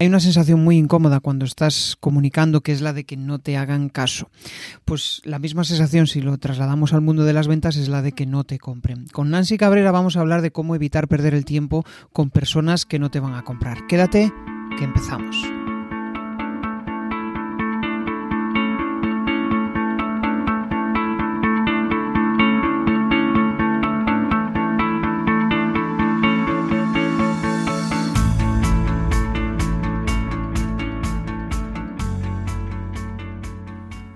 Hay una sensación muy incómoda cuando estás comunicando que es la de que no te hagan caso. Pues la misma sensación si lo trasladamos al mundo de las ventas es la de que no te compren. Con Nancy Cabrera vamos a hablar de cómo evitar perder el tiempo con personas que no te van a comprar. Quédate, que empezamos.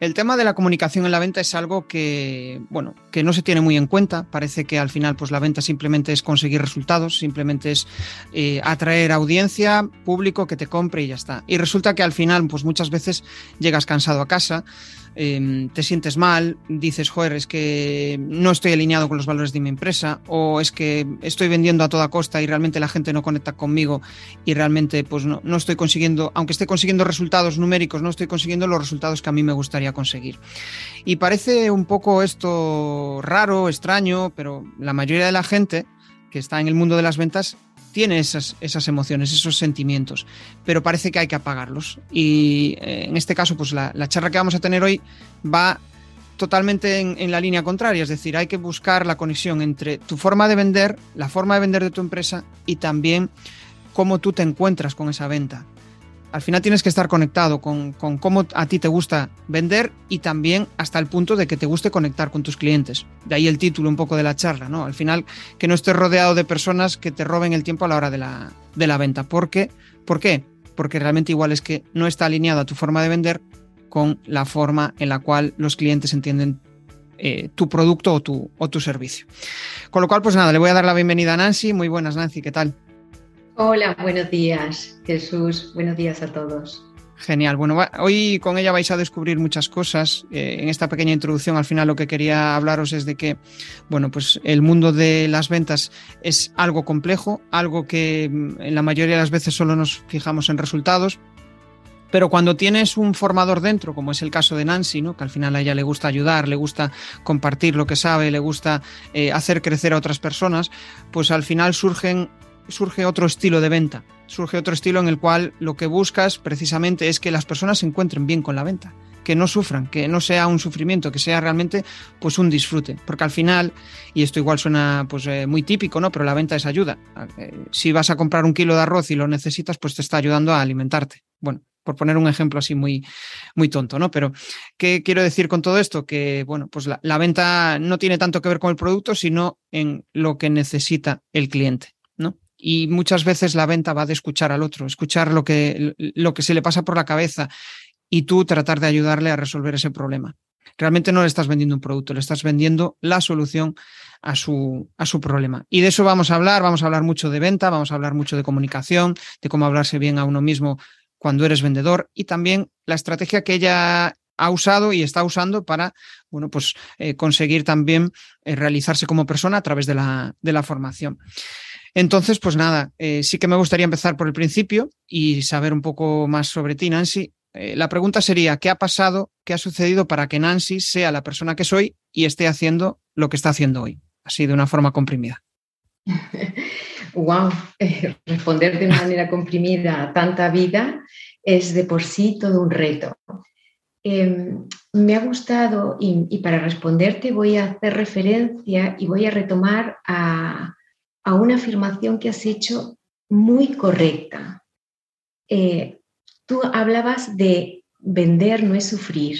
El tema de la comunicación en la venta es algo que, bueno, que no se tiene muy en cuenta. Parece que al final, pues la venta simplemente es conseguir resultados, simplemente es eh, atraer audiencia, público que te compre y ya está. Y resulta que al final, pues muchas veces llegas cansado a casa Em, te sientes mal, dices, joder, es que no estoy alineado con los valores de mi empresa, o es que estoy vendiendo a toda costa y realmente la gente no conecta conmigo y realmente pues no, no estoy consiguiendo, aunque esté consiguiendo resultados numéricos, no estoy consiguiendo los resultados que a mí me gustaría conseguir. Y parece un poco esto raro, extraño, pero la mayoría de la gente que está en el mundo de las ventas tiene esas, esas emociones, esos sentimientos, pero parece que hay que apagarlos. Y eh, en este caso, pues la, charla que vamos a tener hoy va totalmente en, en, la línea contraria, es decir, hay que buscar la conexión entre tu forma de vender, la forma de vender de tu empresa y también cómo tú te encuentras con esa venta al final tienes que estar conectado con, cómo a ti te gusta vender y también hasta el punto de que te guste conectar con tus clientes. De ahí el título un poco de la charla, ¿no? Al final, que no estés rodeado de personas que te roben el tiempo a la hora de la, de la venta. ¿Por qué? ¿Por qué? Porque realmente igual es que no está alineada tu forma de vender con la forma en la cual los clientes entienden eh, tu producto o tu, o tu servicio. Con lo cual, pues nada, le voy a dar la bienvenida a Nancy. Muy buenas, Nancy, ¿qué tal? Hola, buenos días, Jesús. Buenos días a todos. Genial. Bueno, hoy con ella vais a descubrir muchas cosas. Eh, en esta pequeña introducción, al final lo que quería hablaros es de que, bueno, pues el mundo de las ventas es algo complejo, algo que mm, en la mayoría de las veces solo nos fijamos en resultados. Pero cuando tienes un formador dentro, como es el caso de Nancy, ¿no? que al final a ella le gusta ayudar, le gusta compartir lo que sabe, le gusta eh, hacer crecer a otras personas, pues al final surgen surge otro estilo de venta, surge otro estilo en el cual lo que buscas precisamente es que las personas se encuentren bien con la venta, que no sufran, que no sea un sufrimiento, que sea realmente pues un disfrute, porque al final, y esto igual suena pues eh, muy típico, ¿no? Pero la venta es ayuda. Si vas a comprar un kilo de arroz y lo necesitas, pues te está ayudando a alimentarte. Bueno, por poner un ejemplo así muy, muy tonto, ¿no? Pero, ¿qué quiero decir con todo esto? Que, bueno, pues la venta no tiene tanto que ver con el producto, sino en lo que necesita el cliente y muchas veces la venta va de escuchar al otro, escuchar lo que, lo que se le pasa por la cabeza y tú tratar de ayudarle a resolver ese problema. Realmente no le estás vendiendo un producto, le estás vendiendo la solución a su, a su problema. Y de eso vamos a hablar, vamos a hablar mucho de venta, vamos a hablar mucho de comunicación, de cómo hablarse bien a uno mismo cuando eres vendedor y también la estrategia que ella ha usado y está usando para bueno, pues, eh, conseguir también eh, realizarse como persona a través de la, de la formación. Entonces, pues nada, eh, sí que me gustaría empezar por el principio y saber un poco más sobre ti, Nancy. Eh, la pregunta sería, ¿qué ha pasado, qué ha sucedido para que Nancy sea la persona que soy y esté haciendo lo que está haciendo hoy? Así, de una forma comprimida. wow, eh, responder de una manera comprimida a tanta vida es de por sí todo un reto. Em, me ha gustado y, para responderte voy a hacer referencia y voy a retomar a, a una afirmación que has hecho muy correcta. Eh, tú hablabas de vender no es sufrir.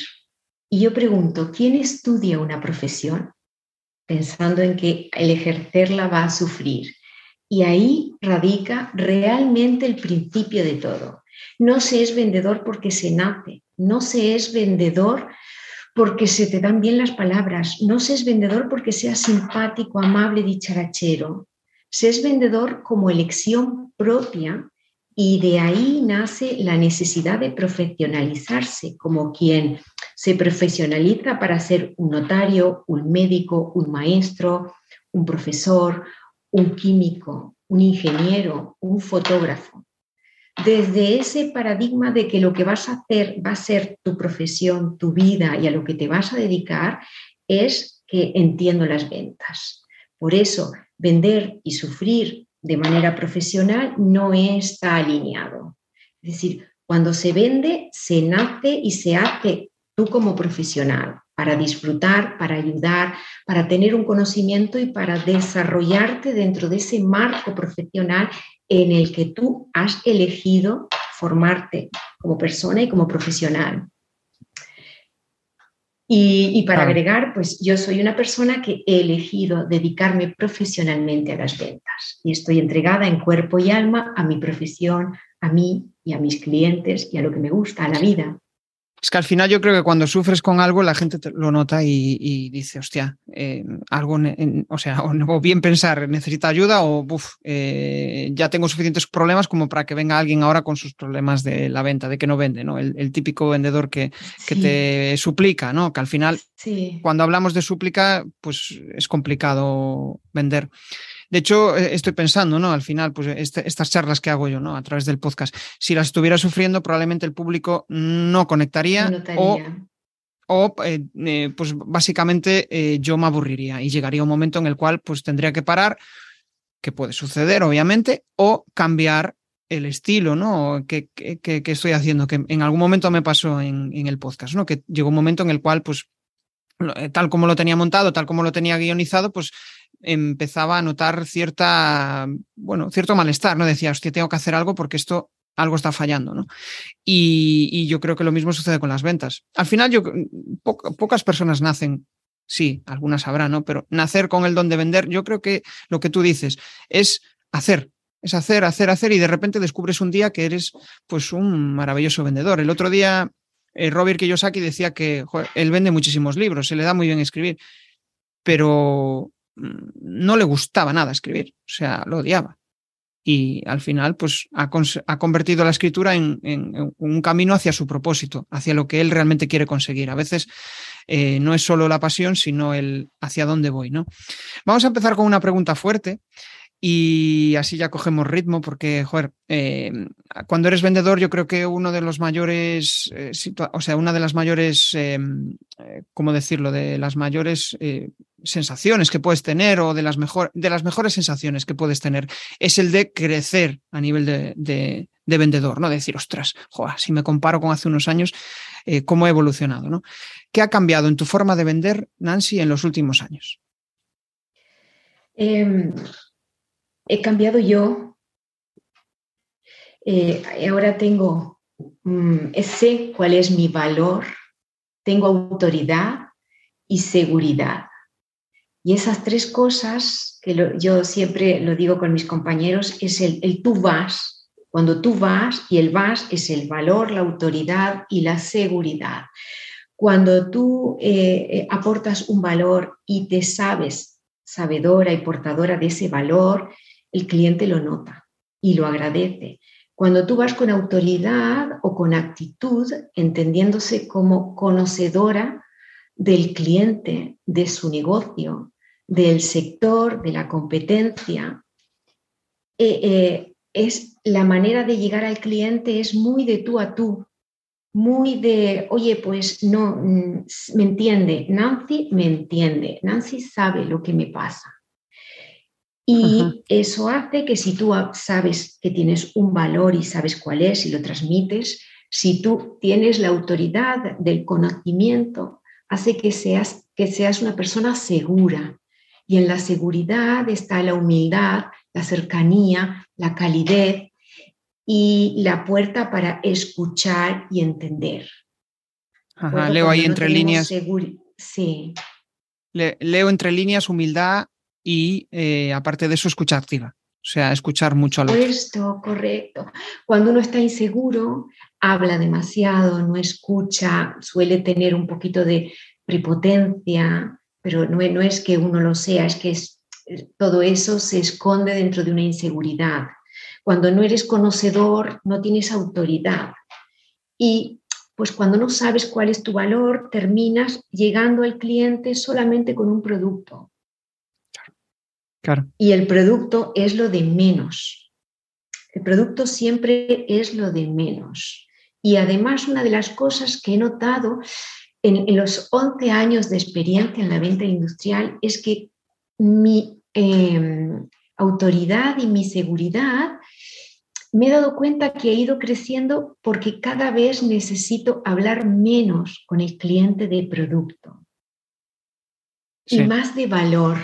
Y yo pregunto, ¿quién estudia una profesión pensando en que el ejercerla va a sufrir? Y ahí radica realmente el principio de todo. No se es vendedor porque se nace, no se es vendedor porque se te dan bien las palabras, no se es vendedor porque seas simpático, amable, dicharachero, se es vendedor como elección propia y de ahí nace la necesidad de profesionalizarse como quien se profesionaliza para ser un notario, un médico, un maestro, un profesor, un químico, un ingeniero, un fotógrafo. Desde ese paradigma de que lo que vas a hacer va a ser tu profesión, tu vida y a lo que te vas a dedicar, es que entiendo las ventas. Por eso, vender y sufrir de manera profesional no está alineado. Es decir, cuando se vende, se nace y se hace tú como profesional para disfrutar, para ayudar, para tener un conocimiento y para desarrollarte dentro de ese marco profesional en el que tú has elegido formarte como persona y como profesional. Y, para agregar, pues yo soy una persona que he elegido dedicarme profesionalmente a las ventas y estoy entregada en cuerpo y alma a mi profesión, a mí y a mis clientes y a lo que me gusta, a la vida. Es que al final yo creo que cuando sufres con algo la gente lo nota y, dice, hostia, eh, algo, o sea, o, bien pensar, necesita ayuda o eh, ya tengo suficientes problemas como para que venga alguien ahora con sus problemas de la venta, de que no vende, ¿no? El, típico vendedor que, que, te suplica, ¿no? Que al final, cuando hablamos de súplica, pues es complicado vender. De hecho, eh, estoy pensando, ¿no? Al final, pues este, estas charlas que hago yo, ¿no? A través del podcast, si las estuviera sufriendo, probablemente el público no conectaría o, eh, eh, pues básicamente yo me aburriría y llegaría un momento en el cual pues tendría que parar, que puede suceder, obviamente, o cambiar el estilo, ¿no? Que, estoy haciendo, que en algún momento me pasó en, en, el podcast, ¿no? Que llegó un momento en el cual, pues, tal como lo tenía montado, tal como lo tenía guionizado, pues empezaba a notar cierta, bueno, cierto malestar, ¿no? Decía, hostia, tengo que hacer algo porque esto algo está fallando, ¿no? Y, yo creo que lo mismo sucede con las ventas. Al final, yo, pocas personas nacen, sí, algunas habrá, ¿no? Pero nacer con el don de vender, yo creo que lo que tú dices es hacer, es hacer, hacer, hacer y de repente descubres un día que eres pues un maravilloso vendedor. El otro día eh, Robert Kiyosaki decía que él vende muchísimos libros, se le da muy bien escribir, pero no le gustaba nada escribir, o sea, lo odiaba. Y al final, pues ha, convertido la escritura en, un camino hacia su propósito, hacia lo que él realmente quiere conseguir. A veces eh, no es solo la pasión, sino el hacia dónde voy, ¿no? Vamos a empezar con una pregunta fuerte y así ya cogemos ritmo porque, joder, eh, cuando eres vendedor yo creo que uno de los mayores, eh, o sea, una de las mayores, em, eh, ¿cómo decirlo?, de las mayores sensaciones que puedes tener o de las, mejor, de las mejores sensaciones que puedes tener es el de crecer a nivel de, de, vendedor, ¿no? De decir, ostras, si me comparo con hace unos años, cómo he evolucionado, ¿no? ¿Qué ha cambiado en tu forma de vender, Nancy, en los últimos años? He cambiado yo. Eh, ahora tengo, mm, sé cuál es mi valor, tengo autoridad y seguridad. Y esas tres cosas, que yo siempre lo digo con mis compañeros, es el, el tú vas. Cuando tú vas y el vas es el valor, la autoridad y la seguridad. Cuando tú eh, eh, aportas un valor y te sabes sabedora y portadora de ese valor, el cliente lo nota y lo agradece. Cuando tú vas con autoridad o con actitud, entendiéndose como conocedora del cliente, de su negocio, del sector, de la competencia, eh, eh, es la manera de llegar al cliente es muy de tú a tú, muy de, oye, pues no, mm, me entiende, Nancy me entiende, Nancy sabe lo que me pasa. Y eso hace que si tú sabes que tienes un valor y sabes cuál es y lo transmites, si tú tienes la autoridad del conocimiento, hace que seas, que seas una persona segura. Y en la seguridad está la humildad, la cercanía, la calidez y la puerta para escuchar y entender. leo ahí entre líneas. Sí. leo entre líneas humildad, y eh, aparte de eso, escucha activa. O sea, escuchar mucho a los Esto, correcto. Cuando uno está inseguro, habla demasiado, no escucha, suele tener un poquito de prepotencia, pero no, no es que uno lo sea, es que es, todo eso se esconde dentro de una inseguridad. Cuando no eres conocedor, no tienes autoridad. Y pues cuando no sabes cuál es tu valor, terminas llegando al cliente solamente con un producto Claro. Y el producto es lo de menos. El producto siempre es lo de menos. Y además una de las cosas que he notado en, los 11 años de experiencia en la venta industrial es que mi em, autoridad y mi seguridad me he dado cuenta que he ido creciendo porque cada vez necesito hablar menos con el cliente de producto y más de valor.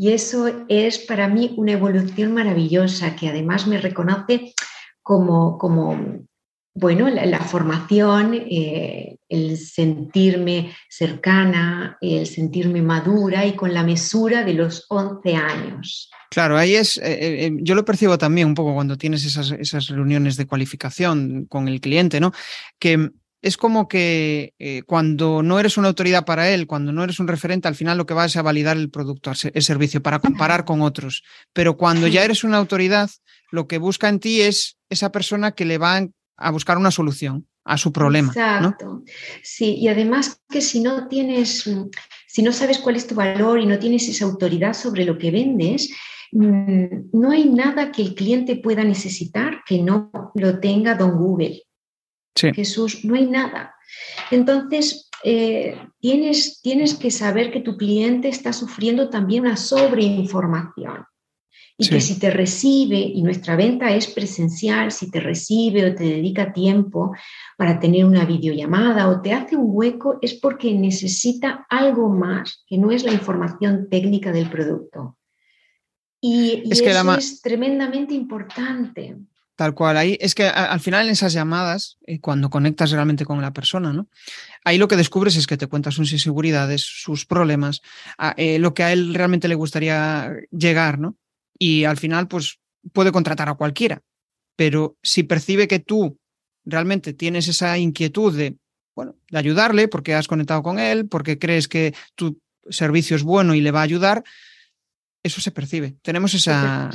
Y eso es para mí una evolución maravillosa que además me reconoce como, como bueno, la, formación, eh, el sentirme cercana, el sentirme madura y con la mesura de los 11 años. Claro, ahí es, eh, eh, yo lo percibo también un poco cuando tienes esas, esas, reuniones de cualificación con el cliente, ¿no? Que es como que cuando no eres una autoridad para él, cuando no eres un referente, al final lo que vas a validar el producto, el servicio, para comparar con otros. Pero cuando ya eres una autoridad, lo que busca en ti es esa persona que le va a buscar una solución a su problema. Exacto. Sí, y además que si no tienes, si no sabes cuál es tu valor y no tienes esa autoridad sobre lo que vendes, mm, no hay nada que el cliente pueda necesitar que no lo tenga don Google. Jesús, no hay nada. Entonces, eh, tienes, tienes que saber que tu cliente está sufriendo también una sobreinformación y que si te recibe, y nuestra venta es presencial, si te recibe o te dedica tiempo para tener una videollamada o te hace un hueco, es porque necesita algo más, que no es la información técnica del producto. Y, es eso es tremendamente importante. Tal cual, ahí es que al final en esas llamadas, eh, cuando conectas realmente con la persona, ¿no? Ahí lo que descubres es que te cuentas sus inseguridades, sus problemas, eh, lo que a él realmente le gustaría llegar, ¿no? y al final pues puede contratar a cualquiera. Pero si percibe que tú realmente tienes esa inquietud de, bueno, de ayudarle porque has conectado con él, porque crees que tu servicio es bueno y le va a ayudar, eso se percibe. Tenemos esa,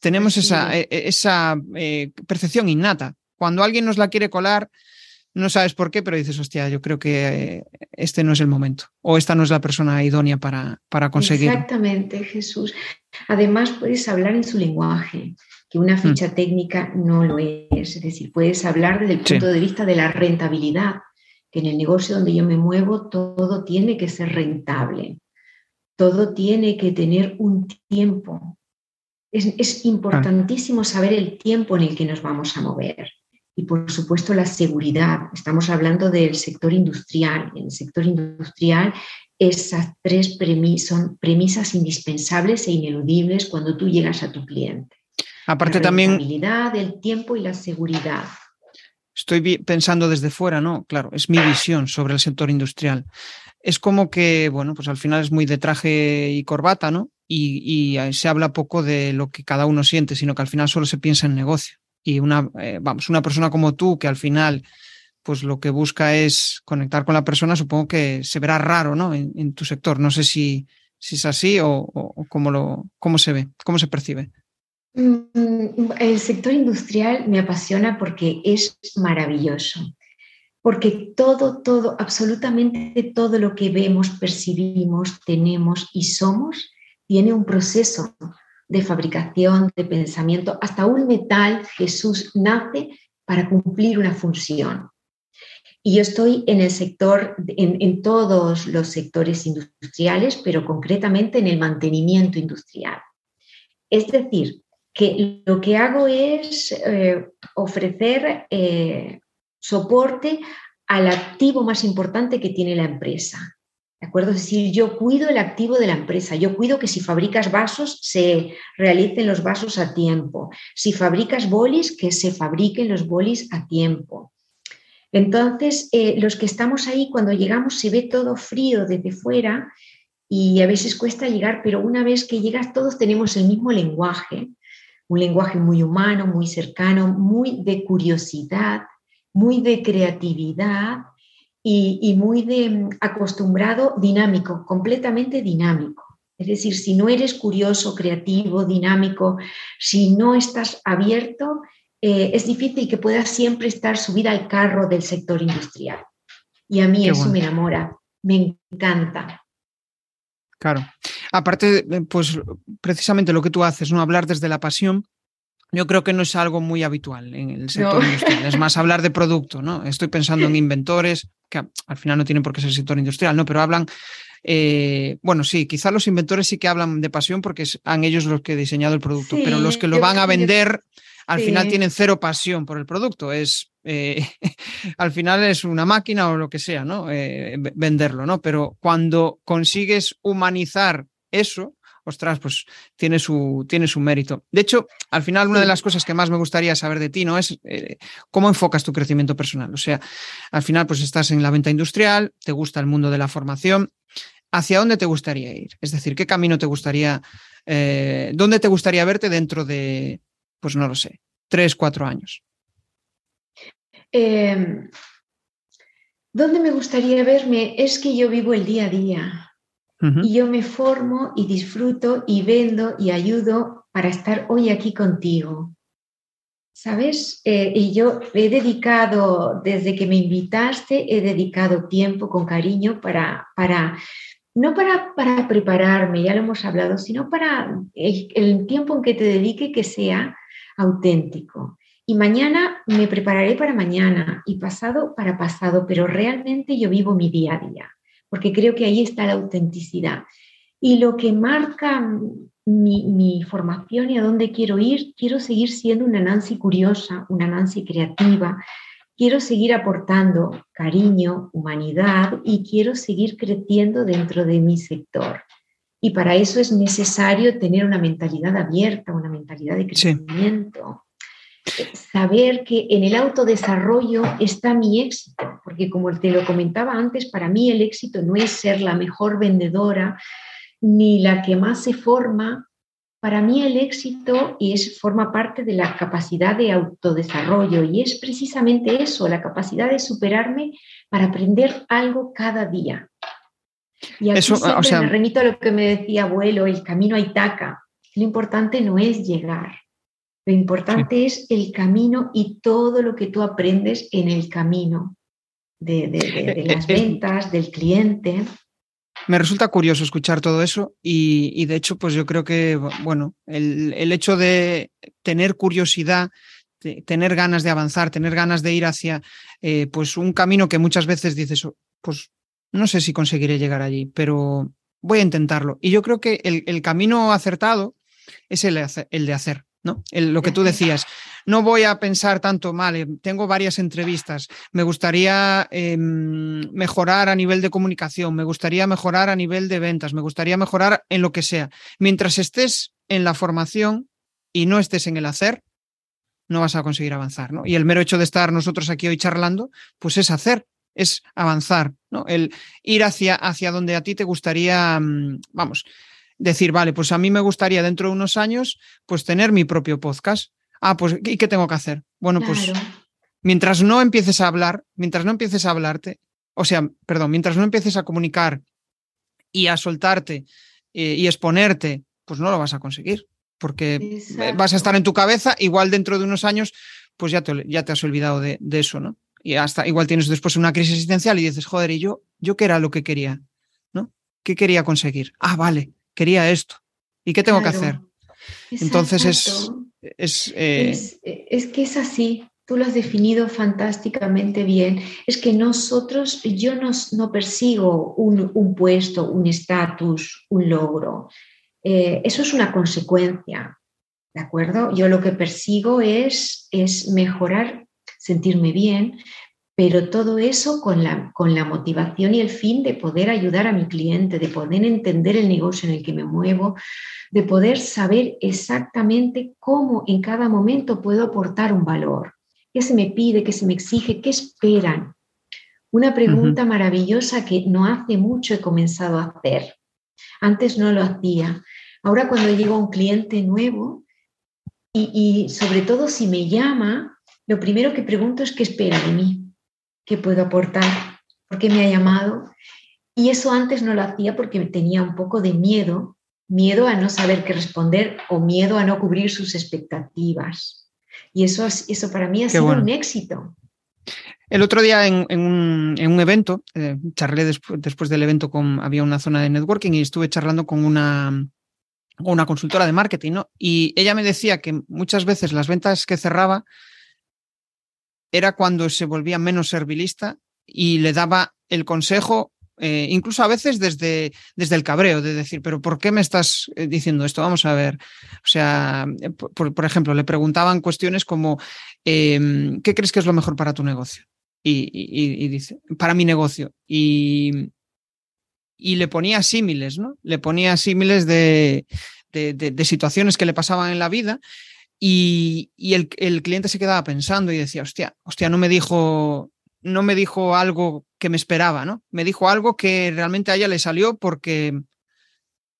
tenemos esa, e, e, esa eh, percepción innata. Cuando alguien nos la quiere colar, no sabes por qué, pero dices, hostia, yo creo que eh, este no es el momento o esta no es la persona idónea para, para conseguirlo. Exactamente, Jesús. Además, puedes hablar en su lenguaje, que una mm. ficha técnica no lo es. Es decir, puedes hablar desde el punto de vista de la rentabilidad, que en el negocio donde yo me muevo todo tiene que ser rentable, todo tiene que tener un tiempo. Es, importantísimo saber el tiempo en el que nos vamos a mover y por supuesto la seguridad. Estamos hablando del sector industrial. En el sector industrial esas tres son premisas indispensables e ineludibles cuando tú llegas a tu cliente. Aparte también... La el tiempo y la seguridad. Estoy pensando desde fuera, ¿no? Claro, es mi visión sobre el sector industrial. Es como que, bueno, pues al final es muy de traje y corbata, ¿no? Y, y se habla poco de lo que cada uno siente, sino que al final solo se piensa en negocio y una, eh, vamos, una persona como tú que al final pues lo que busca es conectar con la persona, supongo que se verá raro ¿no? en, tu sector. No sé si, si es así o, cómo, lo, cómo se ve, cómo se percibe. Mm, el sector industrial me apasiona porque es maravilloso, porque todo, todo, absolutamente todo lo que vemos, percibimos, tenemos y somos tiene un proceso de fabricación, de pensamiento, hasta un metal, Jesús nace para cumplir una función. Y yo estoy en el sector, en, todos los sectores industriales, pero concretamente en el mantenimiento industrial. Es decir, que lo que hago es eh, ofrecer eh, soporte al activo más importante que tiene la empresa, ¿De acuerdo? Es decir, yo cuido el activo de la empresa, yo cuido que si fabricas vasos se realicen los vasos a tiempo, si fabricas bolis, que se fabriquen los bolis a tiempo. Entonces, eh, los que estamos ahí, cuando llegamos se ve todo frío desde fuera y a veces cuesta llegar, pero una vez que llegas todos tenemos el mismo lenguaje, un lenguaje muy humano, muy cercano, muy de curiosidad, muy de creatividad y, muy de, mm, acostumbrado dinámico, completamente dinámico. Es decir, si no eres curioso, creativo, dinámico, si no estás abierto, eh, es difícil que puedas siempre estar subida al carro del sector industrial. Y a mí eso me enamora, me encanta. Claro. Aparte, pues precisamente lo que tú haces, ¿no? Hablar desde la pasión, yo creo que no es algo muy habitual en el sector industrial. Es más hablar de producto, ¿no? Estoy pensando en inventores, que al final no tienen por qué ser sector industrial, ¿no? Pero hablan, eh, bueno, sí, quizá los inventores sí que hablan de pasión porque han ellos los que han diseñado el producto, pero los que lo van a vender al final tienen cero pasión por el producto. Es eh, al final es una máquina o lo que sea, ¿no? Eh, venderlo, ¿no? Pero cuando consigues humanizar eso, ostras, pues tiene su, tiene su mérito. De hecho, al final, una de las cosas que más me gustaría saber de ti, ¿no? Es eh, cómo enfocas tu crecimiento personal. O sea, al final, pues estás en la venta industrial, te gusta el mundo de la formación. ¿Hacia dónde te gustaría ir? Es decir, ¿qué camino te gustaría, eh, dónde te gustaría verte dentro de, pues no lo sé, tres, cuatro años? Em, ¿Dónde me gustaría verme? Es que yo vivo el día a día. Y yo me formo y disfruto y vendo y ayudo para estar hoy aquí contigo. ¿Sabes? Eh, y yo he dedicado, desde que me invitaste, he dedicado tiempo con cariño para, para no para, para prepararme, ya lo hemos hablado, sino para el, el tiempo en que te dedique que sea auténtico. Y mañana me prepararé para mañana y pasado para pasado, pero realmente yo vivo mi día a día porque creo que ahí está la autenticidad. Y lo que marca mi, formación y a dónde quiero ir, quiero seguir siendo una Nancy curiosa, una Nancy creativa, quiero seguir aportando cariño, humanidad y quiero seguir creciendo dentro de mi sector. Y para eso es necesario tener una mentalidad abierta, una mentalidad de crecimiento saber que en el autodesarrollo está mi éxito, porque como te lo comentaba antes, para mí el éxito no es ser la mejor vendedora ni la que más se forma. Para mí el éxito es, forma parte de la capacidad de autodesarrollo y es precisamente eso, la capacidad de superarme para aprender algo cada día. Y aquí o sea... me remito a lo que me decía abuelo, el camino a Itaca. Lo importante no es llegar, lo importante es el camino y todo lo que tú aprendes en el camino de, eh, las eh, ventas, del cliente. Me resulta curioso escuchar todo eso y, de hecho, pues yo creo que, bueno, el, hecho de tener curiosidad, tener ganas de avanzar, tener ganas de ir hacia eh, pues un camino que muchas veces dices, oh, pues no sé si conseguiré llegar allí, pero voy a intentarlo. Y yo creo que el, camino acertado es el de hacer. ¿No? lo que tú decías, no voy a pensar tanto mal, eh, tengo varias entrevistas, me gustaría em, mejorar a nivel de comunicación, me gustaría mejorar a nivel de ventas, me gustaría mejorar en lo que sea. Mientras estés en la formación y no estés en el hacer, no vas a conseguir avanzar, ¿no? Y el mero hecho de estar nosotros aquí hoy charlando, pues es hacer, es avanzar, ¿no? El ir hacia, hacia donde a ti te gustaría, mm, vamos, decir, vale, pues a mí me gustaría dentro de unos años, pues tener mi propio podcast. Ah, pues, ¿y qué tengo que hacer? Bueno, pues mientras no empieces a hablar, mientras no empieces a hablarte, o sea, perdón, mientras no empieces a comunicar y a soltarte eh, y exponerte, pues no lo vas a conseguir, porque vas a estar en tu cabeza, igual dentro de unos años, pues ya te, ya te has olvidado de, de, eso, ¿no? Y hasta igual tienes después una crisis existencial y dices, joder, ¿y yo, yo qué era lo que quería? ¿No? ¿Qué quería conseguir? Ah, vale, quería esto. ¿Y qué tengo que hacer? Entonces es eh, es, que es así. Tú lo has definido fantásticamente bien. Es que nosotros, yo no, no persigo un, puesto, un estatus, un logro. Eh, eso es una consecuencia, ¿de acuerdo? Yo lo que persigo es, es mejorar, sentirme bien, pero todo eso con la, con la motivación y el fin de poder ayudar a mi cliente, de poder entender el negocio en el que me muevo, de poder saber exactamente cómo en cada momento puedo aportar un valor. ¿Qué se me pide? ¿Qué se me exige? ¿Qué esperan? Una pregunta maravillosa que no hace mucho he comenzado a hacer. Antes no lo hacía. Ahora cuando llego a un cliente nuevo y, y sobre todo si me llama, lo primero que pregunto es qué espera de mí qué puedo aportar, por qué me ha llamado. Y eso antes no lo hacía porque tenía un poco de miedo, miedo a no saber qué responder o miedo a no cubrir sus expectativas. Y eso, eso para mí ha sido un éxito. El otro día en, un, evento, eh, charlé después del evento con, había una zona de networking y estuve charlando con una, una consultora de marketing, ¿no? Y ella me decía que muchas veces las ventas que cerraba era cuando se volvía menos servilista y le daba el consejo, eh, incluso a veces desde, desde el cabreo, de decir, pero ¿por qué me estás eh, diciendo esto? Vamos a ver. O sea, por, ejemplo, le preguntaban cuestiones como, em, ¿qué crees que es lo mejor para tu negocio? y, dice, para mi negocio. Y, y le ponía símiles, ¿no? Le ponía símiles de, de, situaciones que le pasaban en la vida y, el, cliente se quedaba pensando y decía, hostia, hostia, no me dijo, no me dijo algo que me esperaba, ¿no? Me dijo algo que realmente a ella le salió porque,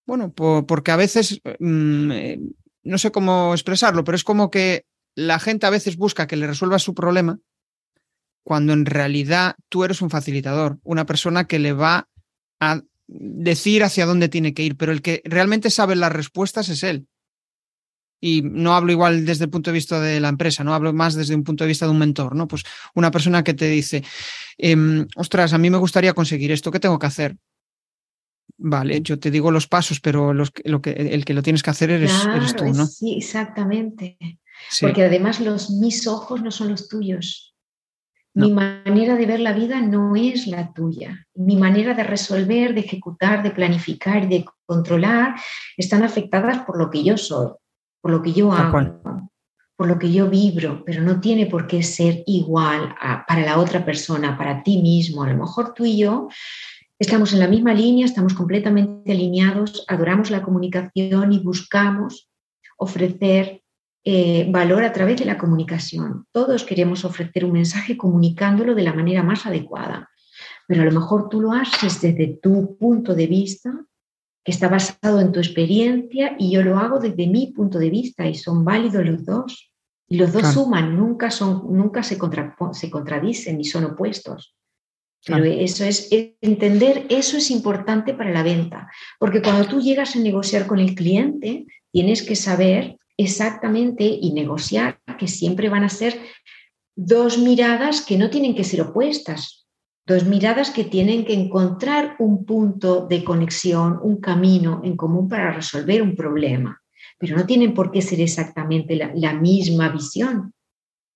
bueno, porque a veces, mm, eh, no sé cómo expresarlo, pero es como que la gente a veces busca que le resuelva su problema cuando en realidad tú eres un facilitador, una persona que le va a decir hacia dónde tiene que ir, pero el que realmente sabe las respuestas es él. Y no hablo igual desde el punto de vista de la empresa, no hablo más desde un punto de vista de un mentor, ¿no? Pues una persona que te dice, em, ostras, a mí me gustaría conseguir esto, ¿qué tengo que hacer? Vale, yo te digo los pasos, pero los, lo que, el que lo tienes que hacer eres, eres tú, ¿no? Sí, exactamente. Porque además los mis ojos no son los tuyos. Mi manera de ver la vida no es la tuya. Mi manera de resolver, de ejecutar, de planificar y de controlar están afectadas por lo que yo soy, por lo que yo hago, por lo que yo vibro, pero no tiene por qué ser igual para la otra persona, para ti mismo. A lo mejor tú y yo estamos en la misma línea, estamos completamente alineados, adoramos la comunicación y buscamos ofrecer eh, valor a través de la comunicación. Todos queremos ofrecer un mensaje comunicándolo de la manera más adecuada, pero a lo mejor tú lo haces desde tu punto de vista, que está basado en tu experiencia, y yo lo hago desde mi punto de vista, y son válidos los dos. Y los dos suman, nunca, son, nunca se, se contradicen ni son opuestos. Pero eso es entender, eso es importante para la venta, porque cuando tú llegas a negociar con el cliente, tienes que saber exactamente y negociar que siempre van a ser dos miradas que no tienen que ser opuestas, dos miradas que tienen que encontrar un punto de conexión, un camino en común para resolver un problema, pero no tienen por qué ser exactamente la, misma visión.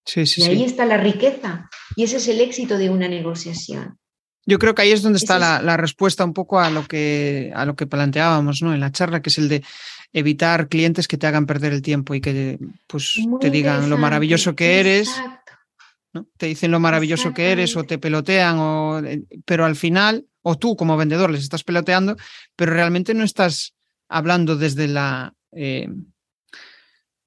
Sí, sí, y ahí está la riqueza y ese es el éxito de una negociación. Yo creo que ahí es donde está la, la, respuesta un poco a lo que a lo que planteábamos ¿no? en la charla, que es el de evitar clientes que te hagan perder el tiempo y que pues, te digan lo maravilloso que eres. ¿No? Te dicen lo maravilloso que eres o te pelotean, o, eh, pero al final, o tú como vendedor les estás peloteando, pero realmente no estás hablando desde la... Eh,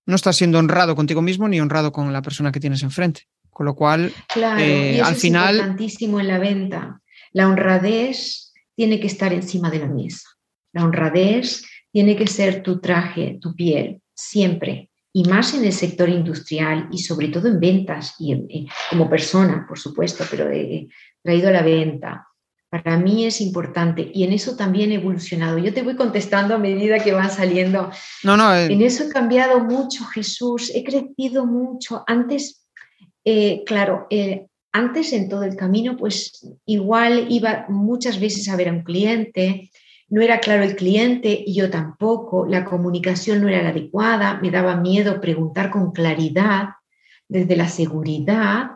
no estás siendo honrado contigo mismo ni honrado con la persona que tienes enfrente. Con lo cual, claro, eh, al final... Es importantísimo en la venta. La honradez tiene que estar encima de la mesa. La honradez tiene que ser tu traje, tu piel, siempre. Y más en el sector industrial y sobre todo en ventas y como persona, por supuesto, pero he traído a la venta. Para mí es importante y en eso también he evolucionado. Yo te voy contestando a medida que van saliendo. No, no. Eh. En eso he cambiado mucho, Jesús. He crecido mucho. Antes, eh, claro, eh, antes en todo el camino, pues igual iba muchas veces a ver a un cliente, no era claro el cliente y yo tampoco, la comunicación no era la adecuada, me daba miedo preguntar con claridad desde la seguridad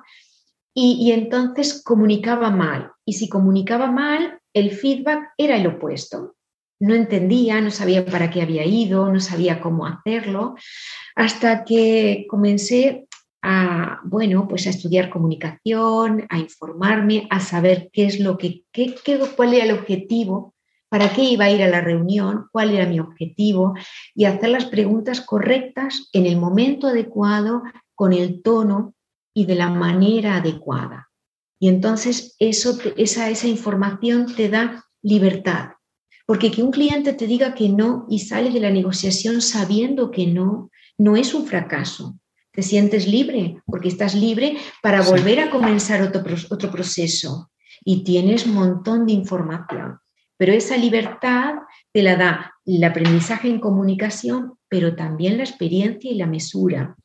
y, entonces comunicaba mal. Y si comunicaba mal, el feedback era el opuesto. No entendía, no sabía para qué había ido, no sabía cómo hacerlo, hasta que comencé a, bueno, pues a estudiar comunicación, a informarme, a saber qué es lo que, qué, cuál era el objetivo para qué iba a ir a la reunión, cuál era mi objetivo y hacer las preguntas correctas en el momento adecuado, con el tono y de la manera adecuada. Y entonces eso, esa, esa información te da libertad. Porque que un cliente te diga que no y sale de la negociación sabiendo que no, no es un fracaso. Te sientes libre porque estás libre para volver a comenzar otro, otro proceso y tienes un montón de información. Pero esa libertad te la da el aprendizaje en comunicación, pero también la experiencia y la mesura.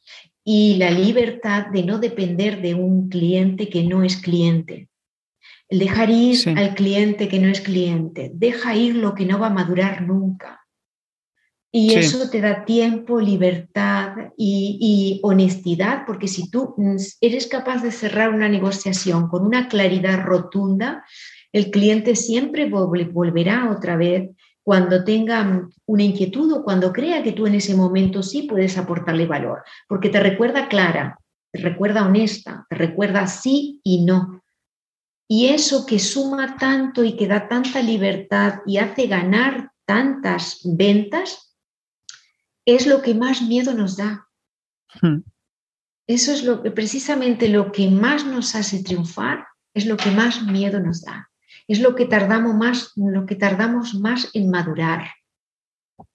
y la libertad de no depender de un cliente que no es cliente. El dejar ir al cliente que no es cliente, deja ir lo que no va a madurar nunca. Y eso te da tiempo, libertad y, y, honestidad, porque si tú eres capaz de cerrar una negociación con una claridad rotunda, el cliente siempre volverá otra vez cuando tenga una inquietud o cuando crea que tú en ese momento sí puedes aportarle valor, porque te recuerda clara, te recuerda honesta, te recuerda sí y no. Y eso que suma tanto y que da tanta libertad y hace ganar tantas ventas, es lo que más miedo nos da. Hmm. Eso es lo, precisamente lo que más nos hace triunfar, es lo que más miedo nos da es lo que tardamos más, lo que tardamos más en madurar.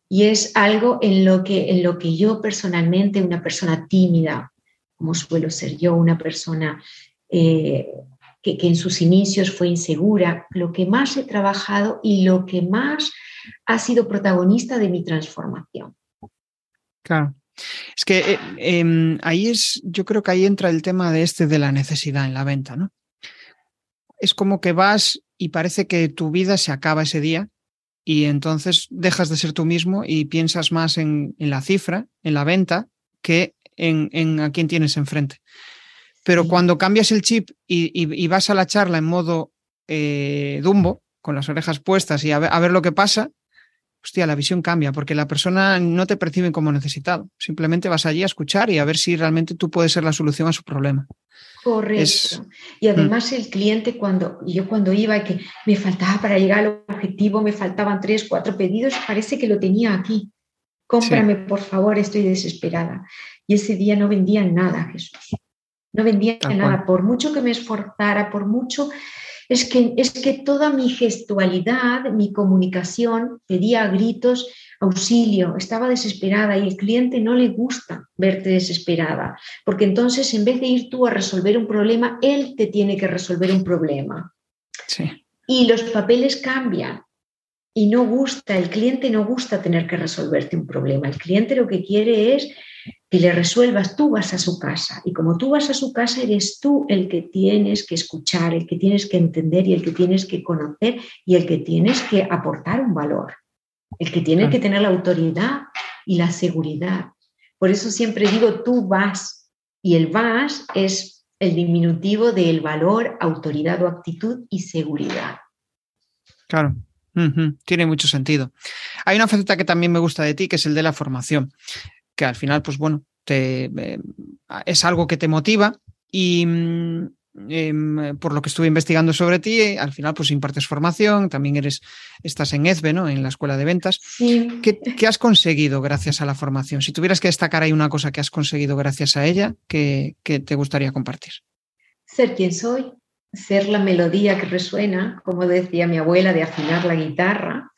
Y es algo en lo que, en lo que yo personalmente, una persona tímida, como suelo ser yo, una persona eh, que, que en sus inicios fue insegura, lo que más he trabajado y lo que más ha sido protagonista de mi transformación. Claro. Es que eh, em, ahí es, yo creo que ahí entra el tema de este de la necesidad en la venta, ¿no? Es como que vas y parece que tu vida se acaba ese día y entonces dejas de ser tú mismo y piensas más en, la cifra, en la venta, que en, a quién tienes enfrente. Pero cuando cambias el chip y, vas a la charla en modo eh, Dumbo, con las orejas puestas y a ver, lo que pasa, hostia, la visión cambia, porque la persona no te percibe como necesitado. Simplemente vas allí a escuchar y a ver si realmente tú puedes ser la solución a su problema. Correcto. y mm. además el cliente cuando yo cuando iba y que me faltaba para llegar al objetivo, me faltaban tres, cuatro pedidos, parece que lo tenía aquí. Cómprame, por favor, estoy desesperada. Y ese día no vendían nada, Jesús. No vendían nada. Por mucho que me esforzara, por mucho, es que, es que toda mi gestualidad, mi comunicación pedía gritos auxilio, estaba desesperada y el cliente no le gusta verte desesperada, porque entonces en vez de ir tú a resolver un problema, él te tiene que resolver un problema. Y los papeles cambian y no gusta, el cliente no gusta tener que resolverte un problema, el cliente lo que quiere es que le resuelvas, tú vas a su casa y como tú vas a su casa eres tú el que tienes que escuchar, el que tienes que entender y el que tienes que conocer y el que tienes que aportar un valor el que tiene que tener la autoridad y la seguridad. Por eso siempre digo tú vas y el vas es el diminutivo del valor, autoridad o actitud y seguridad. Claro, tiene mucho sentido. Hay una faceta que también me gusta de ti, que es el de la formación, que al final, pues bueno, te, eh, es algo que te motiva y, Em, por lo que estuve investigando sobre ti, al final pues impartes formación, también eres, estás en EZBE, ¿no? En la escuela de ventas. ¿Qué, has conseguido gracias a la formación? Si tuvieras que destacar ahí una cosa que has conseguido gracias a ella, ¿qué, te gustaría compartir? Ser quien soy, ser la melodía que resuena, como decía mi abuela, de afinar la guitarra.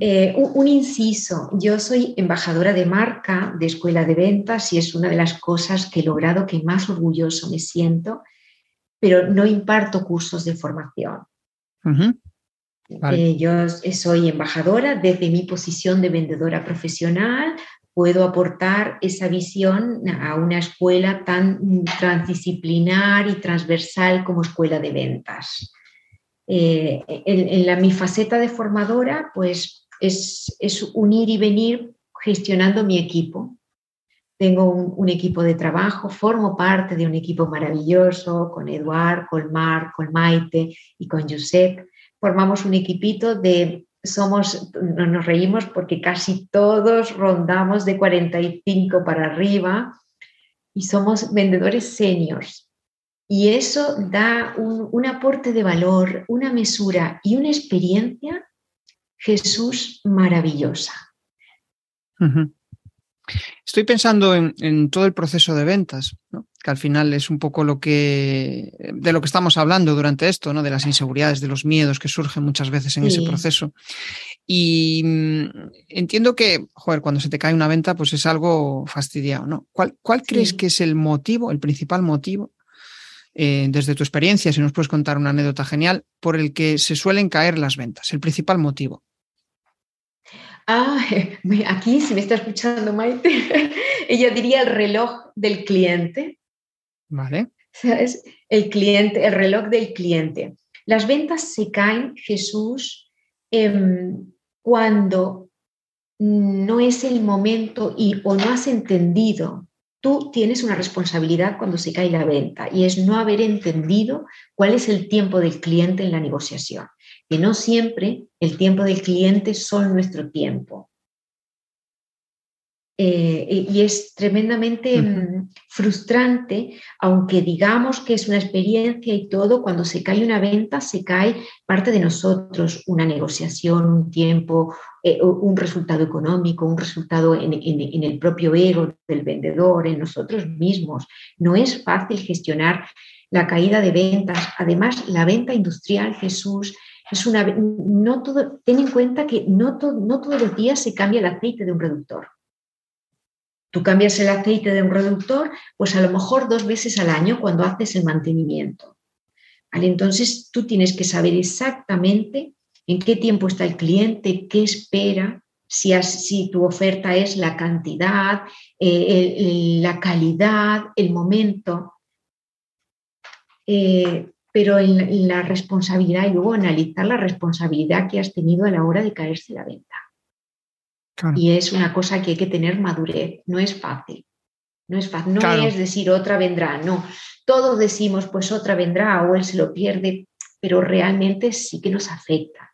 Eh, un, inciso, yo soy embajadora de marca de escuela de ventas y es una de las cosas que he logrado que más orgulloso me siento pero no imparto cursos de formación. Eh, yo soy embajadora desde mi posición de vendedora profesional, puedo aportar esa visión a una escuela tan transdisciplinar y transversal como escuela de ventas. Eh, en, la, mi faceta de formadora, pues es, es unir y venir gestionando mi equipo, tengo un, equipo de trabajo, formo parte de un equipo maravilloso con Eduard, con Marc, con Maite y con Josep. Formamos un equipito de, somos, nos reímos porque casi todos rondamos de 45 para arriba y somos vendedores seniors. Y eso da un, aporte de valor, una mesura y una experiencia, Jesús, maravillosa. Estoy pensando en, todo el proceso de ventas, que al final es un poco lo que de lo que estamos hablando durante esto, ¿no? de las inseguridades, de los miedos que surgen muchas veces en ese proceso. Y mm, entiendo que, joder, cuando se te cae una venta, pues es algo fastidiado, ¿no? ¿Cuál, crees que es el motivo, el principal motivo, eh, desde tu experiencia, si nos puedes contar una anécdota genial, por el que se suelen caer las ventas, el principal motivo? Ah, aquí si me está escuchando Maite, ella diría el reloj del cliente. Vale. Es el cliente, el reloj del cliente. Las ventas se caen, Jesús, em, cuando no es el momento y o no has entendido. Tú tienes una responsabilidad cuando se cae la venta y es no haber entendido cuál es el tiempo del cliente en la negociación, que no siempre el tiempo del cliente son nuestro tiempo. Eh, y es tremendamente mm, frustrante, aunque digamos que es una experiencia y todo, cuando se cae una venta, se cae parte de nosotros, una negociación, un tiempo, eh, un resultado económico, un resultado en, en el propio ego del vendedor, en nosotros mismos. No es fácil gestionar la caída de ventas. Además, la venta industrial, Jesús, es una, no todo, ten en cuenta que no, no todos los días se cambia el aceite de un reductor. Tú cambias el aceite de un reductor, pues a lo mejor dos veces al año cuando haces el mantenimiento. Entonces tú tienes que saber exactamente en qué tiempo está el cliente, qué espera, si, si tu oferta es la cantidad, eh, la calidad, el momento. Eh, pero en la responsabilidad y luego analizar la responsabilidad que has tenido a la hora de caerse la venta. Y es una cosa que hay que tener madurez, no es fácil. No es fácil, no es decir otra vendrá, no. Todos decimos pues otra vendrá o él se lo pierde, pero realmente sí que nos afecta,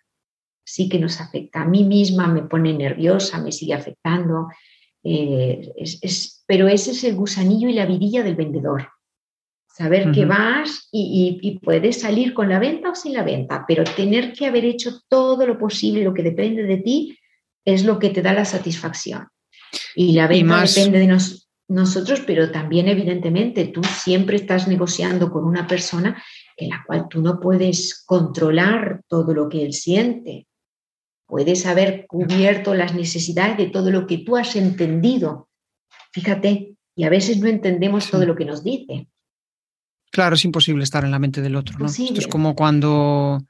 sí que nos afecta. A mí misma me pone nerviosa, me sigue afectando, eh, es, pero ese es el gusanillo y la vidilla del vendedor. Saber que vas y, y, puedes salir con la venta o sin la venta, pero tener que haber hecho todo lo posible, lo que depende de ti, es lo que te da la satisfacción. Y la venta depende de nosotros, pero también evidentemente tú siempre estás negociando con una persona en la cual tú no puedes controlar todo lo que él siente. Puedes haber cubierto las necesidades de todo lo que tú has entendido. Fíjate, y a veces no entendemos todo lo que nos dice. Claro, es imposible estar en la mente del otro. ¿no? Esto es como cuando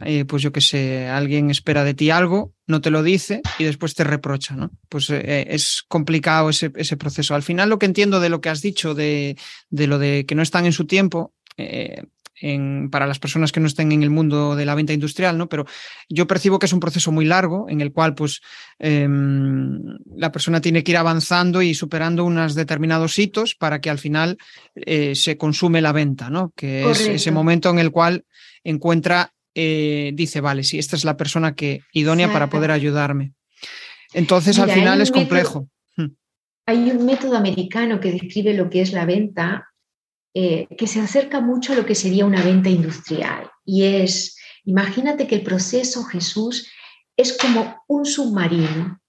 eh, pues yo qué sé, alguien espera de ti algo, no te lo dice y después te reprocha, ¿no? Pues eh, es complicado ese, proceso. Al final lo que entiendo de lo que has dicho, de, lo de que no están en su tiempo, eh, para las personas que no estén en el mundo de la venta industrial, ¿no? Pero yo percibo que es un proceso muy largo en el cual pues em, la persona tiene que ir avanzando y superando unos determinados hitos para que al final se consume la venta, ¿no? Que es ese momento en el cual encuentra eh, dice, vale, sí, esta es la persona que idónea para poder ayudarme. Entonces, al final es complejo. Hmm. hay un método americano que describe lo que es la venta, eh, que se acerca mucho a lo que sería una venta industrial. Y es, imagínate que el proceso, Jesús, es como un submarino.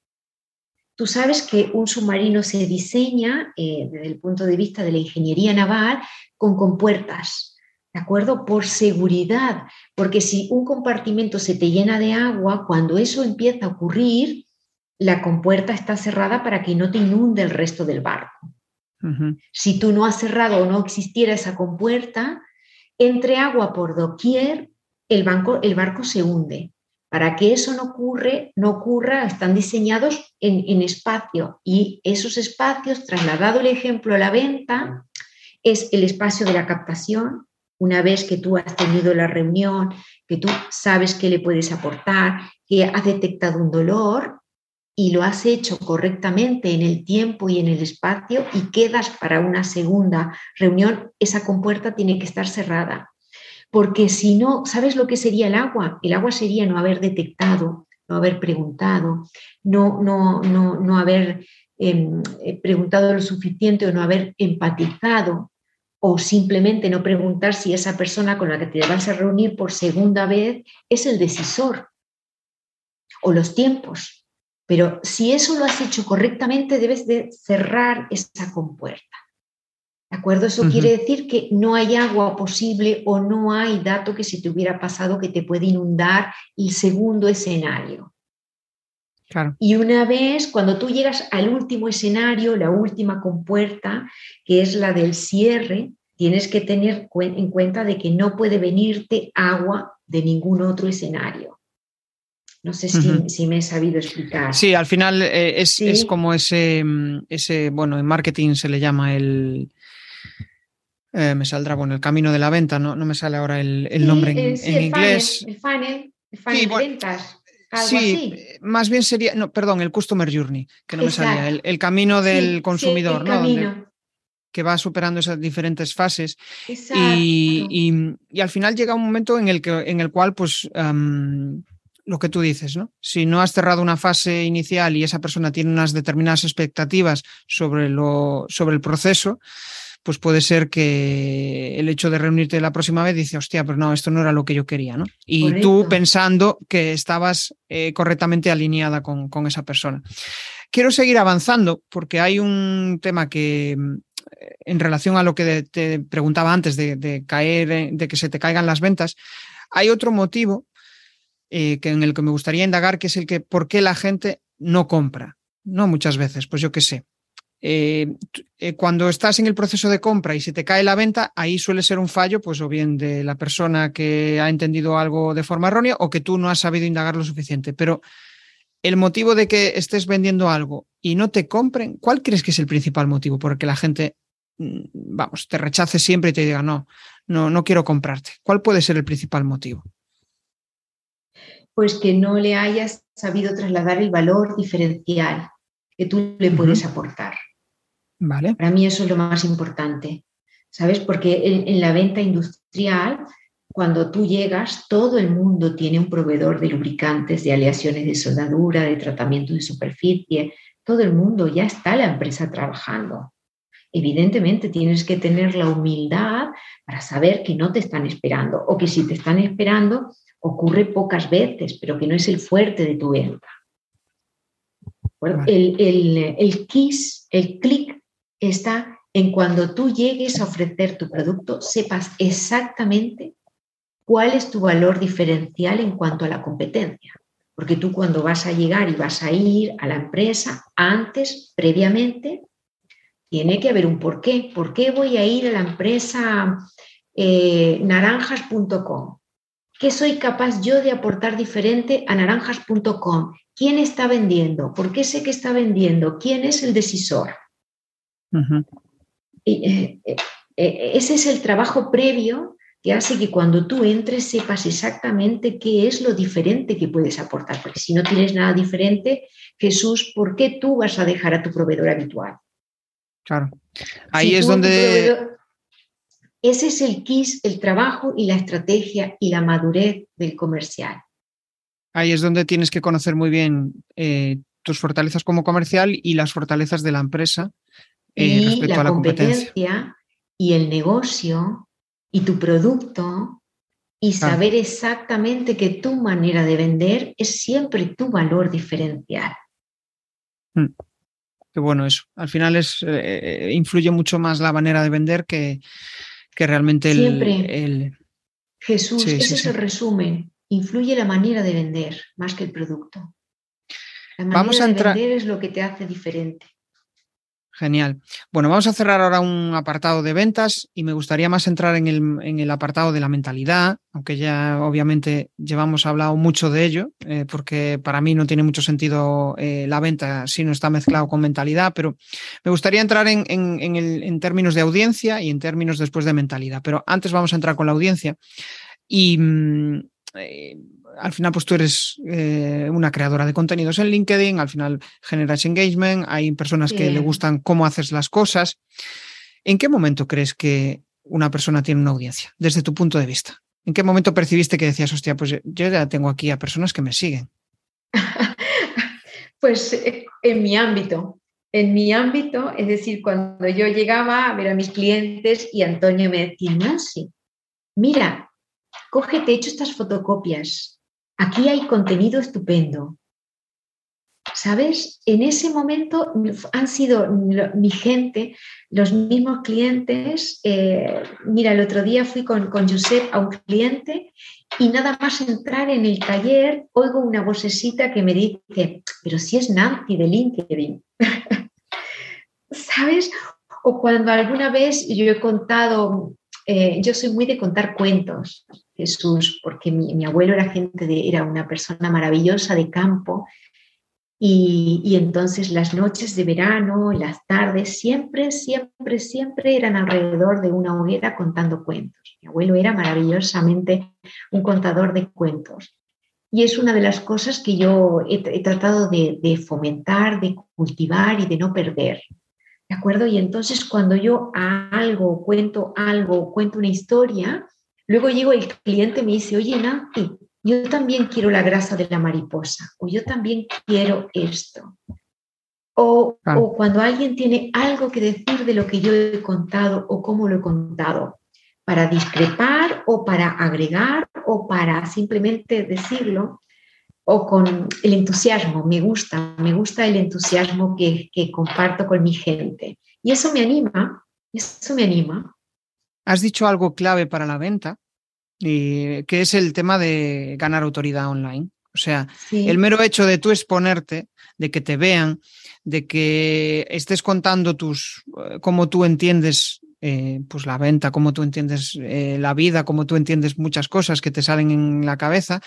Tú sabes que un submarino se diseña eh, desde el punto de vista de la ingeniería naval con compuertas. ¿de acuerdo? Por seguridad, porque si un compartimento se te llena de agua, cuando eso empieza a ocurrir, la compuerta está cerrada para que no te inunde el resto del barco. Si tú no has cerrado o no existiera esa compuerta, entre agua por doquier, el, el barco se hunde. Para que eso no, ocurre, no ocurra, están diseñados en, en espacio y esos espacios, trasladado el ejemplo a la venta, es el espacio de la captación, una vez que tú has tenido la reunión, que tú sabes qué le puedes aportar, que has detectado un dolor y lo has hecho correctamente en el tiempo y en el espacio y quedas para una segunda reunión, esa compuerta tiene que estar cerrada. Porque si no, ¿sabes lo que sería el agua? El agua sería no haber detectado, no haber preguntado, no, no, no, no haber em, eh, preguntado lo suficiente o no haber empatizado o simplemente no preguntar si esa persona con la que te vas a reunir por segunda vez es el decisor o los tiempos. Pero si eso lo has hecho correctamente, debes de cerrar esa compuerta. ¿De acuerdo? Eso quiere decir que no hay agua posible o no hay dato que se te hubiera pasado que te puede inundar el segundo escenario. Y una vez, cuando tú llegas al último escenario, la última compuerta, que es la del cierre, tienes que tener en cuenta de que no puede venirte agua de ningún otro escenario. No sé si, me he sabido explicar. Sí, al final eh, es, como ese, ese, bueno, en marketing se le llama el... Eh, me saldrá, bueno, el camino de la venta, no, no me sale ahora el, nombre en, eh, inglés. el funnel, el funnel de ventas. Algo sí, más bien sería, no, perdón, el Customer Journey, que no me salía, el, camino del consumidor, ¿no? que va superando esas diferentes fases y, y, al final llega un momento en el, que, en el cual, pues, lo que tú dices, ¿no? Si no has cerrado una fase inicial y esa persona tiene unas determinadas expectativas sobre, lo, sobre el proceso, pues puede ser que el hecho de reunirte la próxima vez dice, hostia, pero no, esto no era lo que yo quería, ¿no? Y tú pensando que estabas eh, correctamente alineada con, con, esa persona. Quiero seguir avanzando porque hay un tema que mm, en relación a lo que te preguntaba antes de, de caer, de que se te caigan las ventas, hay otro motivo eh, que en el que me gustaría indagar, que es el que por qué la gente no compra. No muchas veces, pues yo qué sé. Eh, eh, cuando estás en el proceso de compra y se te cae la venta, ahí suele ser un fallo, pues o bien de la persona que ha entendido algo de forma errónea o que tú no has sabido indagar lo suficiente. Pero el motivo de que estés vendiendo algo y no te compren, ¿cuál crees que es el principal motivo por el que la gente, mm, vamos, te rechace siempre y te diga, no, no, no quiero comprarte? ¿Cuál puede ser el principal motivo? Pues que no le hayas sabido trasladar el valor diferencial que tú le puedes aportar. Vale. Para mí eso es lo más importante, ¿sabes? Porque en, la venta industrial, cuando tú llegas, todo el mundo tiene un proveedor de lubricantes, de aleaciones de soldadura, de tratamiento de superficie, todo el mundo ya está la empresa trabajando. Evidentemente tienes que tener la humildad para saber que no te están esperando o que si te están esperando, ocurre pocas veces, pero que no es el fuerte de tu venta. el, el, el kiss, el clic está en cuando tú llegues a ofrecer tu producto, sepas exactamente cuál es tu valor diferencial en cuanto a la competencia. Porque tú cuando vas a llegar y vas a ir a la empresa, antes, previamente, tiene que haber un porqué. ¿Por qué voy a ir a la empresa eh, naranjas.com? ¿Qué soy capaz yo de aportar diferente a naranjas.com? ¿Quién está vendiendo? ¿Por qué sé que está vendiendo? ¿Quién es el decisor? Eh, eh, eh, ese es el trabajo previo que hace que cuando tú entres sepas exactamente qué es lo diferente que puedes aportar. Porque si no tienes nada diferente, Jesús, ¿por qué tú vas a dejar a tu proveedor habitual? Claro. Ahí es donde... Ese es el KISS, el trabajo y la estrategia y la madurez del comercial. Ahí es donde tienes que conocer muy bien eh, tus fortalezas como comercial y las fortalezas de la empresa eh, respecto a la competencia. Y el negocio y tu producto y saber exactamente que tu manera de vender es siempre tu valor diferencial. Mm. Qué bueno eso. Al final es, eh, influye mucho más la manera de vender que, que realmente el... Siempre. Jesús, ese es el resumen. Influye la manera de vender más que el producto. La manera Vamos a de vender es lo que te hace diferente. Genial. Bueno, vamos a cerrar ahora un apartado de ventas y me gustaría más entrar en el, apartado de la mentalidad, aunque ya obviamente llevamos hablado mucho de ello, eh, porque para mí no tiene mucho sentido eh, la venta si no está mezclado con mentalidad, pero me gustaría entrar en, en, términos de audiencia y en términos después de mentalidad. Pero antes vamos a entrar con la audiencia. Y mm, eh, al final, pues tú eres eh, una creadora de contenidos en LinkedIn, al final generas engagement, hay personas que le gustan cómo haces las cosas. ¿En qué momento crees que una persona tiene una audiencia, desde tu punto de vista? ¿En qué momento percibiste que decías, hostia, pues yo ya tengo aquí a personas que me siguen? pues eh, en mi ámbito, en mi ámbito, es decir, cuando yo llegaba a ver a mis clientes y Antonio me decía, Nancy, mira, cógete, he hecho estas fotocopias, aquí hay contenido estupendo. ¿Sabes? En ese momento han sido mi gente, los mismos clientes. Eh, mira, el otro día fui con, con Josep a un cliente y nada más entrar en el taller, oigo una vocecita que me dice, pero si es Nancy de LinkedIn. ¿Sabes? O cuando alguna vez yo he contado eh, yo soy muy de contar cuentos, Jesús, porque mi, abuelo era gente de, era una persona maravillosa de campo y, entonces las noches de verano, las tardes, siempre, siempre, siempre eran alrededor de una hoguera contando cuentos. Mi abuelo era maravillosamente un contador de cuentos. Y es una de las cosas que yo he, tratado de, de, fomentar, de cultivar y de no perder. ¿De acuerdo? Y entonces cuando yo algo, cuento algo, cuento una historia, luego llego el cliente y me dice, oye, Nancy, yo también quiero la grasa de la mariposa, o yo también quiero esto. O, ah. o, cuando alguien tiene algo que decir de lo que yo he contado o cómo lo he contado, para discrepar o para agregar o para simplemente decirlo, o con el entusiasmo, me gusta, me gusta el entusiasmo que, que comparto con mi gente. Y eso me anima, eso me anima. Has dicho algo clave para la venta, y, que es el tema de ganar autoridad online. O sea, el mero hecho de tú exponerte, de que te vean, de que estés contando tus eh, cómo tú entiendes eh, pues la venta, cómo tú entiendes eh, la vida, cómo tú entiendes muchas cosas que te salen en la cabeza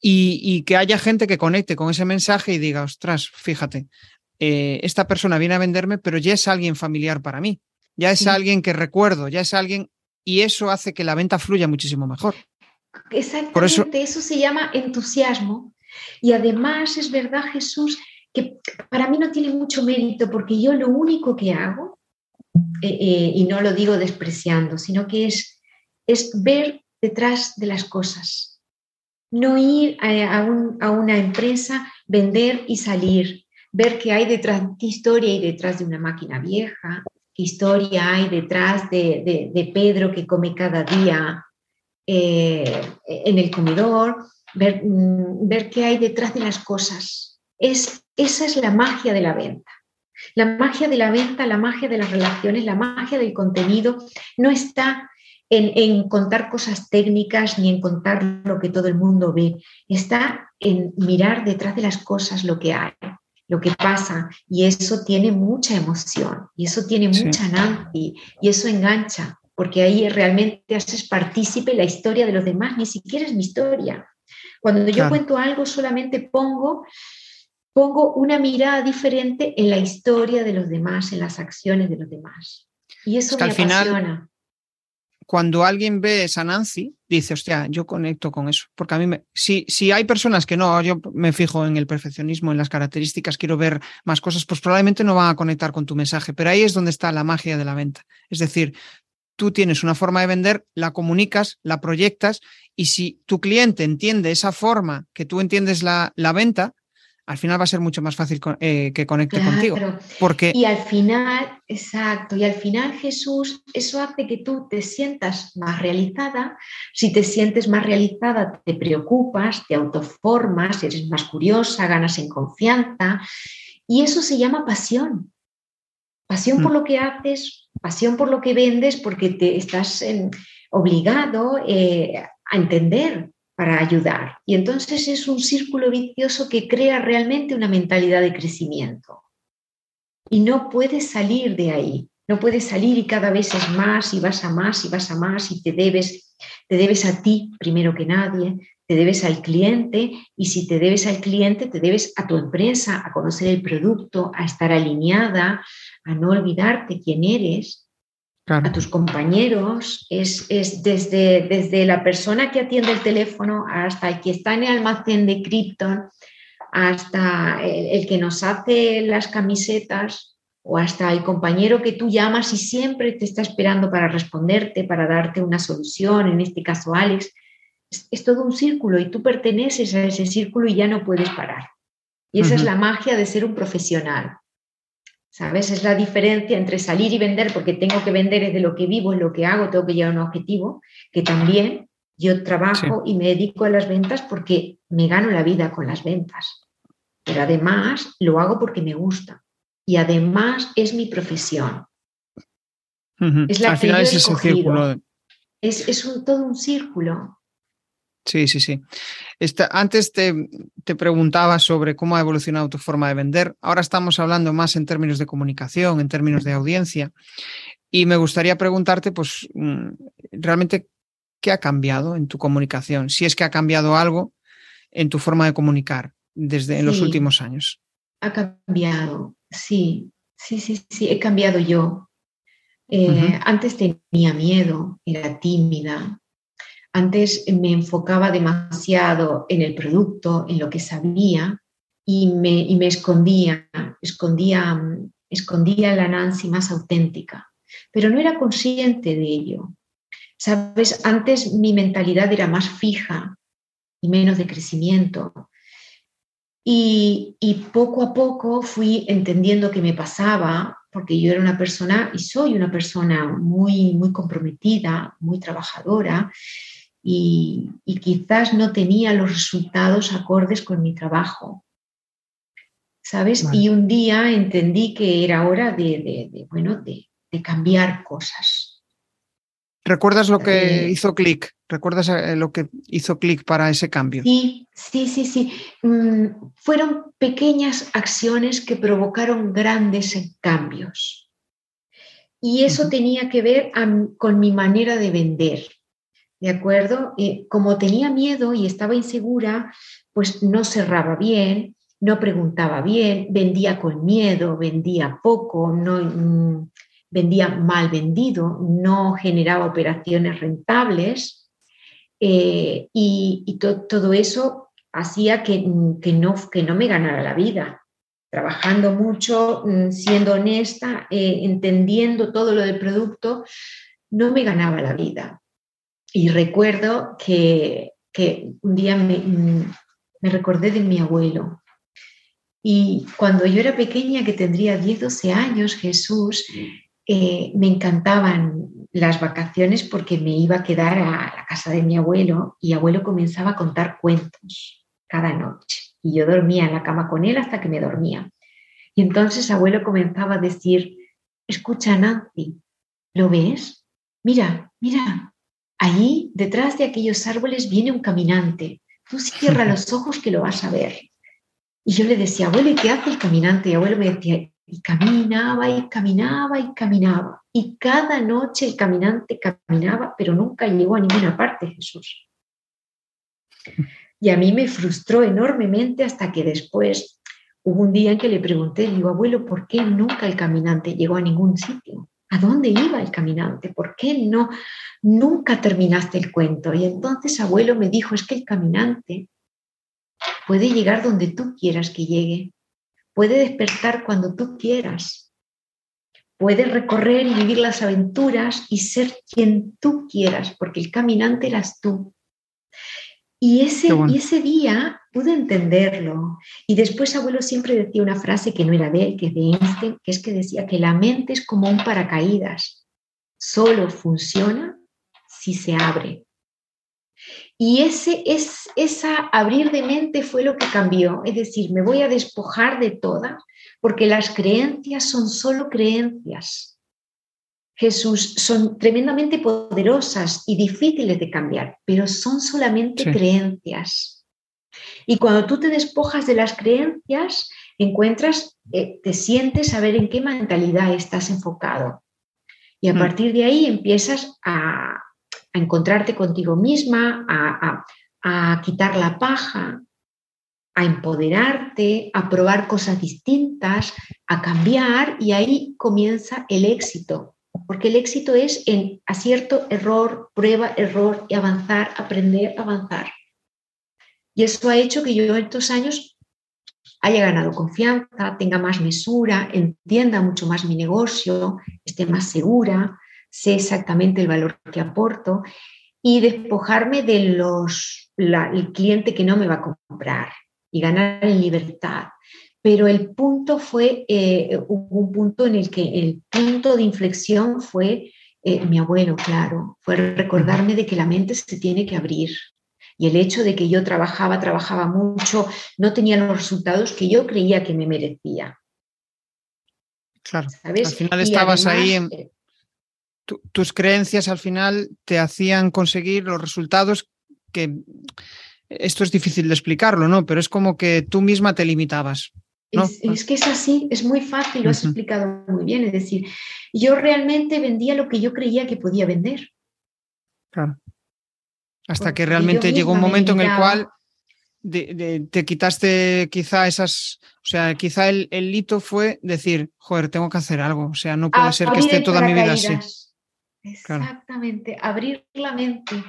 y, y, que haya gente que conecte con ese mensaje y diga, ostras, fíjate, esta persona viene a venderme, pero ya es alguien familiar para mí, ya es alguien que recuerdo, ya es alguien y eso hace que la venta fluya muchísimo mejor. Exactamente, eso... se llama entusiasmo. Y además es verdad, Jesús, que para mí no tiene mucho mérito porque yo lo único que hago, eh, eh, y no lo digo despreciando, sino que es, es ver detrás de las cosas. No ir a, a una empresa, vender y salir, ver qué hay detrás, qué historia hay detrás de una máquina vieja, historia hay detrás de, Pedro que come cada día eh, en el comedor, ver, mm, ver, qué hay detrás de las cosas. Es, esa es la magia de la venta. La magia de la venta, la magia de las relaciones, la magia del contenido no está en, en, contar cosas técnicas ni en contar lo que todo el mundo ve, está en mirar detrás de las cosas lo que hay lo que pasa y eso tiene mucha emoción y eso tiene mucha Nancy y eso engancha porque ahí realmente haces partícipe la historia de los demás, ni siquiera es mi historia. Cuando yo cuento algo solamente pongo pongo una mirada diferente en la historia de los demás, en las acciones de los demás. Y eso me apasiona cuando alguien ve esa Nancy, dice, hostia, yo conecto con eso. Porque a mí, me, si, si hay personas que no, yo me fijo en el perfeccionismo, en las características, quiero ver más cosas, pues probablemente no van a conectar con tu mensaje. Pero ahí es donde está la magia de la venta. Es decir, tú tienes una forma de vender, la comunicas, la proyectas, y si tu cliente entiende esa forma que tú entiendes la, la venta, al final va a ser mucho más fácil eh, que conecte contigo. Porque... Y al final, exacto, y al final Jesús, eso hace que tú te sientas más realizada. Si te sientes más realizada, te preocupas, te autoformas, eres más curiosa, ganas en confianza. Y eso se llama pasión. Pasión por mm. lo que haces, pasión por lo que vendes, porque te estás obligado eh, a entender para ayudar. Y entonces es un círculo vicioso que crea realmente una mentalidad de crecimiento. Y no puedes salir de ahí, no puedes salir y cada vez es más y vas a más y vas a más y te debes, te debes a ti primero que nadie, te debes al cliente y si te debes al cliente, te debes a tu empresa, a conocer el producto, a estar alineada, a no olvidarte quién eres a tus compañeros, es, es, desde, desde la persona que atiende el teléfono hasta el que está en el almacén de Krypton, hasta el, que nos hace las camisetas o hasta el compañero que tú llamas y siempre te está esperando para responderte, para darte una solución, en este caso Alex. Es, todo un círculo y tú perteneces a ese círculo y ya no puedes parar. Y esa es la magia de ser un profesional. ¿Sabes? Es la diferencia entre salir y vender, porque tengo que vender es de lo que vivo, es lo que hago, tengo que llegar a un objetivo, que también yo trabajo y me dedico a las ventas porque me gano la vida con las ventas. Pero además lo hago porque me gusta. Y además es mi profesión. Es la Al final es ese círculo. Es, es un, todo un círculo. Sí, sí, sí. antes te, te, preguntaba sobre cómo ha evolucionado tu forma de vender. Ahora estamos hablando más en términos de comunicación, en términos de audiencia. Y me gustaría preguntarte, pues, mm, realmente qué ha cambiado en tu comunicación, si es que ha cambiado algo en tu forma de comunicar desde en los últimos años. Ha cambiado, sí, sí, sí, sí, he cambiado yo. Eh, antes tenía miedo, era tímida. Antes me enfocaba demasiado en el producto, en lo que sabía y me, y me escondía, escondía, escondía la Nancy más auténtica, pero no era consciente de ello. Sabes, antes mi mentalidad era más fija y menos de crecimiento. Y, poco a poco fui entendiendo qué me pasaba, porque yo era una persona y soy una persona muy, muy comprometida, muy trabajadora, y, quizás no tenía los resultados acordes con mi trabajo. ¿Sabes? Y un día entendí que era hora de, bueno, de, de cambiar cosas, ¿Recuerdas lo que eh, hizo clic? ¿Recuerdas eh, lo que hizo clic para ese cambio? Sí, sí, sí, sí. Mm, fueron pequeñas acciones que provocaron grandes cambios. Y eso tenía que ver con mi manera de vender. ¿De acuerdo? Como tenía miedo y estaba insegura, pues no cerraba bien, no preguntaba bien, vendía con miedo, vendía poco, no, mm, vendía mal vendido, no generaba operaciones rentables eh, y, todo eso hacía que, no, que no me ganara la vida. Trabajando mucho, mm, siendo honesta, eh, entendiendo todo lo del producto, no me ganaba la vida. Y recuerdo que, un día me, mm, me recordé de mi abuelo, y cuando yo era pequeña, que tendría 10, 12 años, Jesús eh, me encantaban las vacaciones porque me iba a quedar a la casa de mi abuelo y abuelo comenzaba a contar cuentos cada noche. Y yo dormía en la cama con él hasta que me dormía. Y entonces abuelo comenzaba a decir, escucha Nancy, ¿lo ves? Mira, mira, allí detrás de aquellos árboles viene un caminante. Tú cierra los ojos que lo vas a ver. Y yo le decía, abuelo, ¿y qué hace el caminante? Y abuelo me decía, y caminaba y caminaba y caminaba. Y cada noche el caminante caminaba, pero nunca llegó a ninguna parte, Jesús. Y a mí me frustró enormemente hasta que después hubo un día en que le pregunté, digo, abuelo, ¿por qué nunca el caminante llegó a ningún sitio? ¿A dónde iba el caminante? ¿Por qué no nunca terminaste el cuento? Y entonces abuelo me dijo, es que el caminante puede llegar donde tú quieras que llegue, puede despertar cuando tú quieras. Puede recorrer y vivir las aventuras y ser quien tú quieras, porque el caminante eras tú. Y ese, y ese día pude entenderlo. Y después abuelo siempre decía una frase que no era de él, que es de Einstein, que es que decía que la mente es como un paracaídas. Solo funciona si se abre. Y ese, es, esa abrir de mente fue lo que cambió. Es decir, me voy a despojar de todas, porque las creencias son solo creencias. Jesús son tremendamente poderosas y difíciles de cambiar, pero son solamente creencias. Y cuando tú te despojas de las creencias, encuentras, eh, te sientes a ver en qué mentalidad estás enfocado. Y a mm. partir de ahí empiezas a, a encontrarte contigo misma, a, quitar la paja, a empoderarte, a probar cosas distintas, a cambiar y ahí comienza el éxito. Porque el éxito es en acierto, error, prueba, error y avanzar, aprender, avanzar. Y eso ha hecho que yo en estos años haya ganado confianza, tenga más mesura, entienda mucho más mi negocio, esté más segura, sé exactamente el valor que aporto y despojarme de los, el cliente que no me va a comprar y ganar en libertad. Pero el punto fue, eh, un punto en el que el punto de inflexión fue eh, mi abuelo, claro, fue recordarme de que la mente se tiene que abrir. Y el hecho de que yo trabajaba, trabajaba mucho, no tenía los resultados que yo creía que me merecía. Claro, al final estabas ahí en, eh, tus creencias al final te hacían conseguir los resultados que esto es difícil de explicarlo, ¿no? Pero es como que tú misma te limitabas. Es, que es así, es muy fácil, lo has explicado muy bien. Es decir, yo realmente vendía lo que yo creía que podía vender. Claro. Hasta que realmente llegó un momento en el cual te quitaste quizá esas, o sea, quizá el, el, hito fue decir, joder, tengo que hacer algo, o sea, no puede ser que esté toda mi vida así. Exactamente, abrir la mente.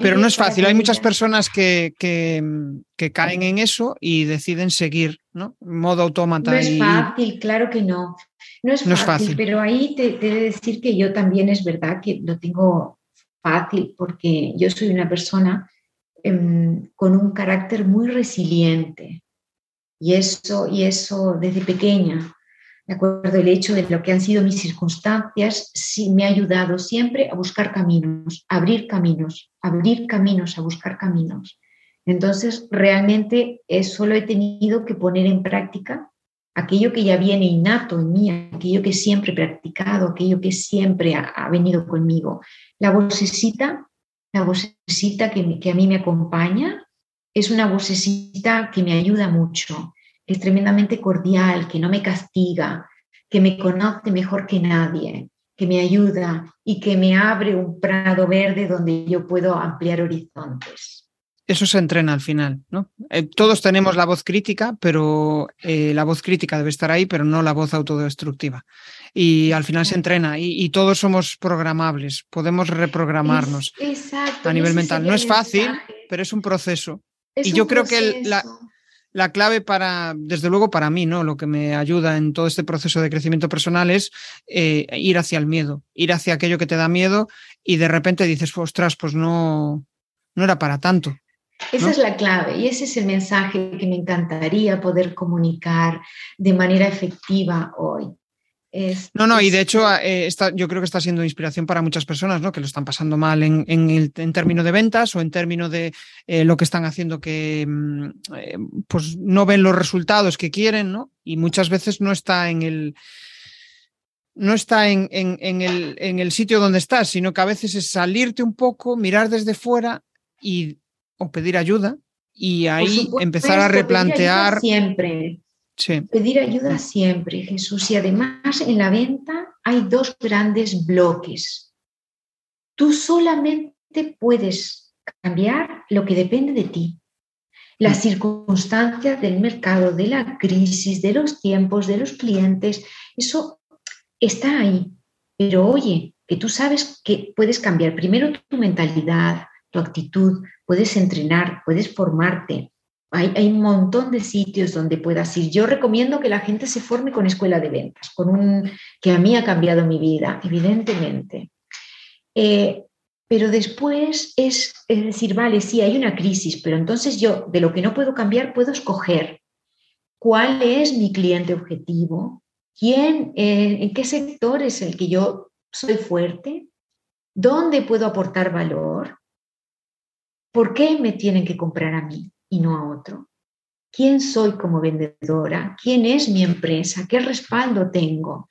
Pero no es fácil, hay muchas personas que, que, caen en eso y deciden seguir, ¿no? Modo autómata. No es fácil, claro que no. No es, fácil, pero ahí te, te he de decir que yo también es verdad que lo tengo fácil porque yo soy una persona Em, con un carácter muy resiliente. Y eso, y eso desde pequeña, de acuerdo, el hecho de lo que han sido mis circunstancias, sí me ha ayudado siempre a buscar caminos, a abrir caminos, abrir caminos, a buscar caminos. Entonces, realmente solo he tenido que poner en práctica aquello que ya viene innato en mí, aquello que siempre he practicado, aquello que siempre ha, venido conmigo. La vocecita la vocecita que, que a mí me acompaña es una vocecita que me ayuda mucho, es tremendamente cordial, que no me castiga, que me conoce mejor que nadie, que me ayuda y que me abre un prado verde donde yo puedo ampliar horizontes. Eso se entrena al final, ¿no? Eh, todos tenemos la voz crítica, pero eh, la voz crítica debe estar ahí, pero no la voz autodestructiva y al final se entrena y, todos somos programables, podemos reprogramarnos a nivel mental. No es fácil, pero es un proceso. y yo creo que la, la, clave para, desde luego para mí, ¿no? Lo que me ayuda en todo este proceso de crecimiento personal es eh, ir hacia el miedo, ir hacia aquello que te da miedo y de repente dices, ostras, pues no, no era para tanto. Esa es la clave y ese es el mensaje que me encantaría poder comunicar de manera efectiva hoy no, no, y de hecho eh, yo creo que está siendo inspiración para muchas personas, ¿no? Que lo están pasando mal en, en, términos de ventas o en términos de eh, lo que están haciendo que mm, eh, pues no ven los resultados que quieren, ¿no? Y muchas veces no está en el no está en, en, el, en el sitio donde estás, sino que a veces es salirte un poco, mirar desde fuera y o pedir ayuda y ahí empezar a replantear. Siempre Pedir ayuda siempre, Jesús. Y además en la venta hay dos grandes bloques. Tú solamente puedes cambiar lo que depende de ti. Las mm. circunstancias del mercado, de la crisis, de los tiempos, de los clientes, eso está ahí. Pero oye, que tú sabes que puedes cambiar primero tu mentalidad, tu actitud, puedes entrenar, puedes formarte, hay, un montón de sitios donde puedas ir. Yo recomiendo que la gente se forme con escuela de ventas, con un que a mí ha cambiado mi vida, evidentemente. Eh, pero después es, decir, vale, sí, hay una crisis, pero entonces yo de lo que no puedo cambiar puedo escoger cuál es mi cliente objetivo, quién, eh, en qué sector es el que yo soy fuerte, dónde puedo aportar valor, por qué me tienen que comprar a mí y no a otro? ¿Quién soy como vendedora? ¿Quién es mi empresa? ¿Qué respaldo tengo?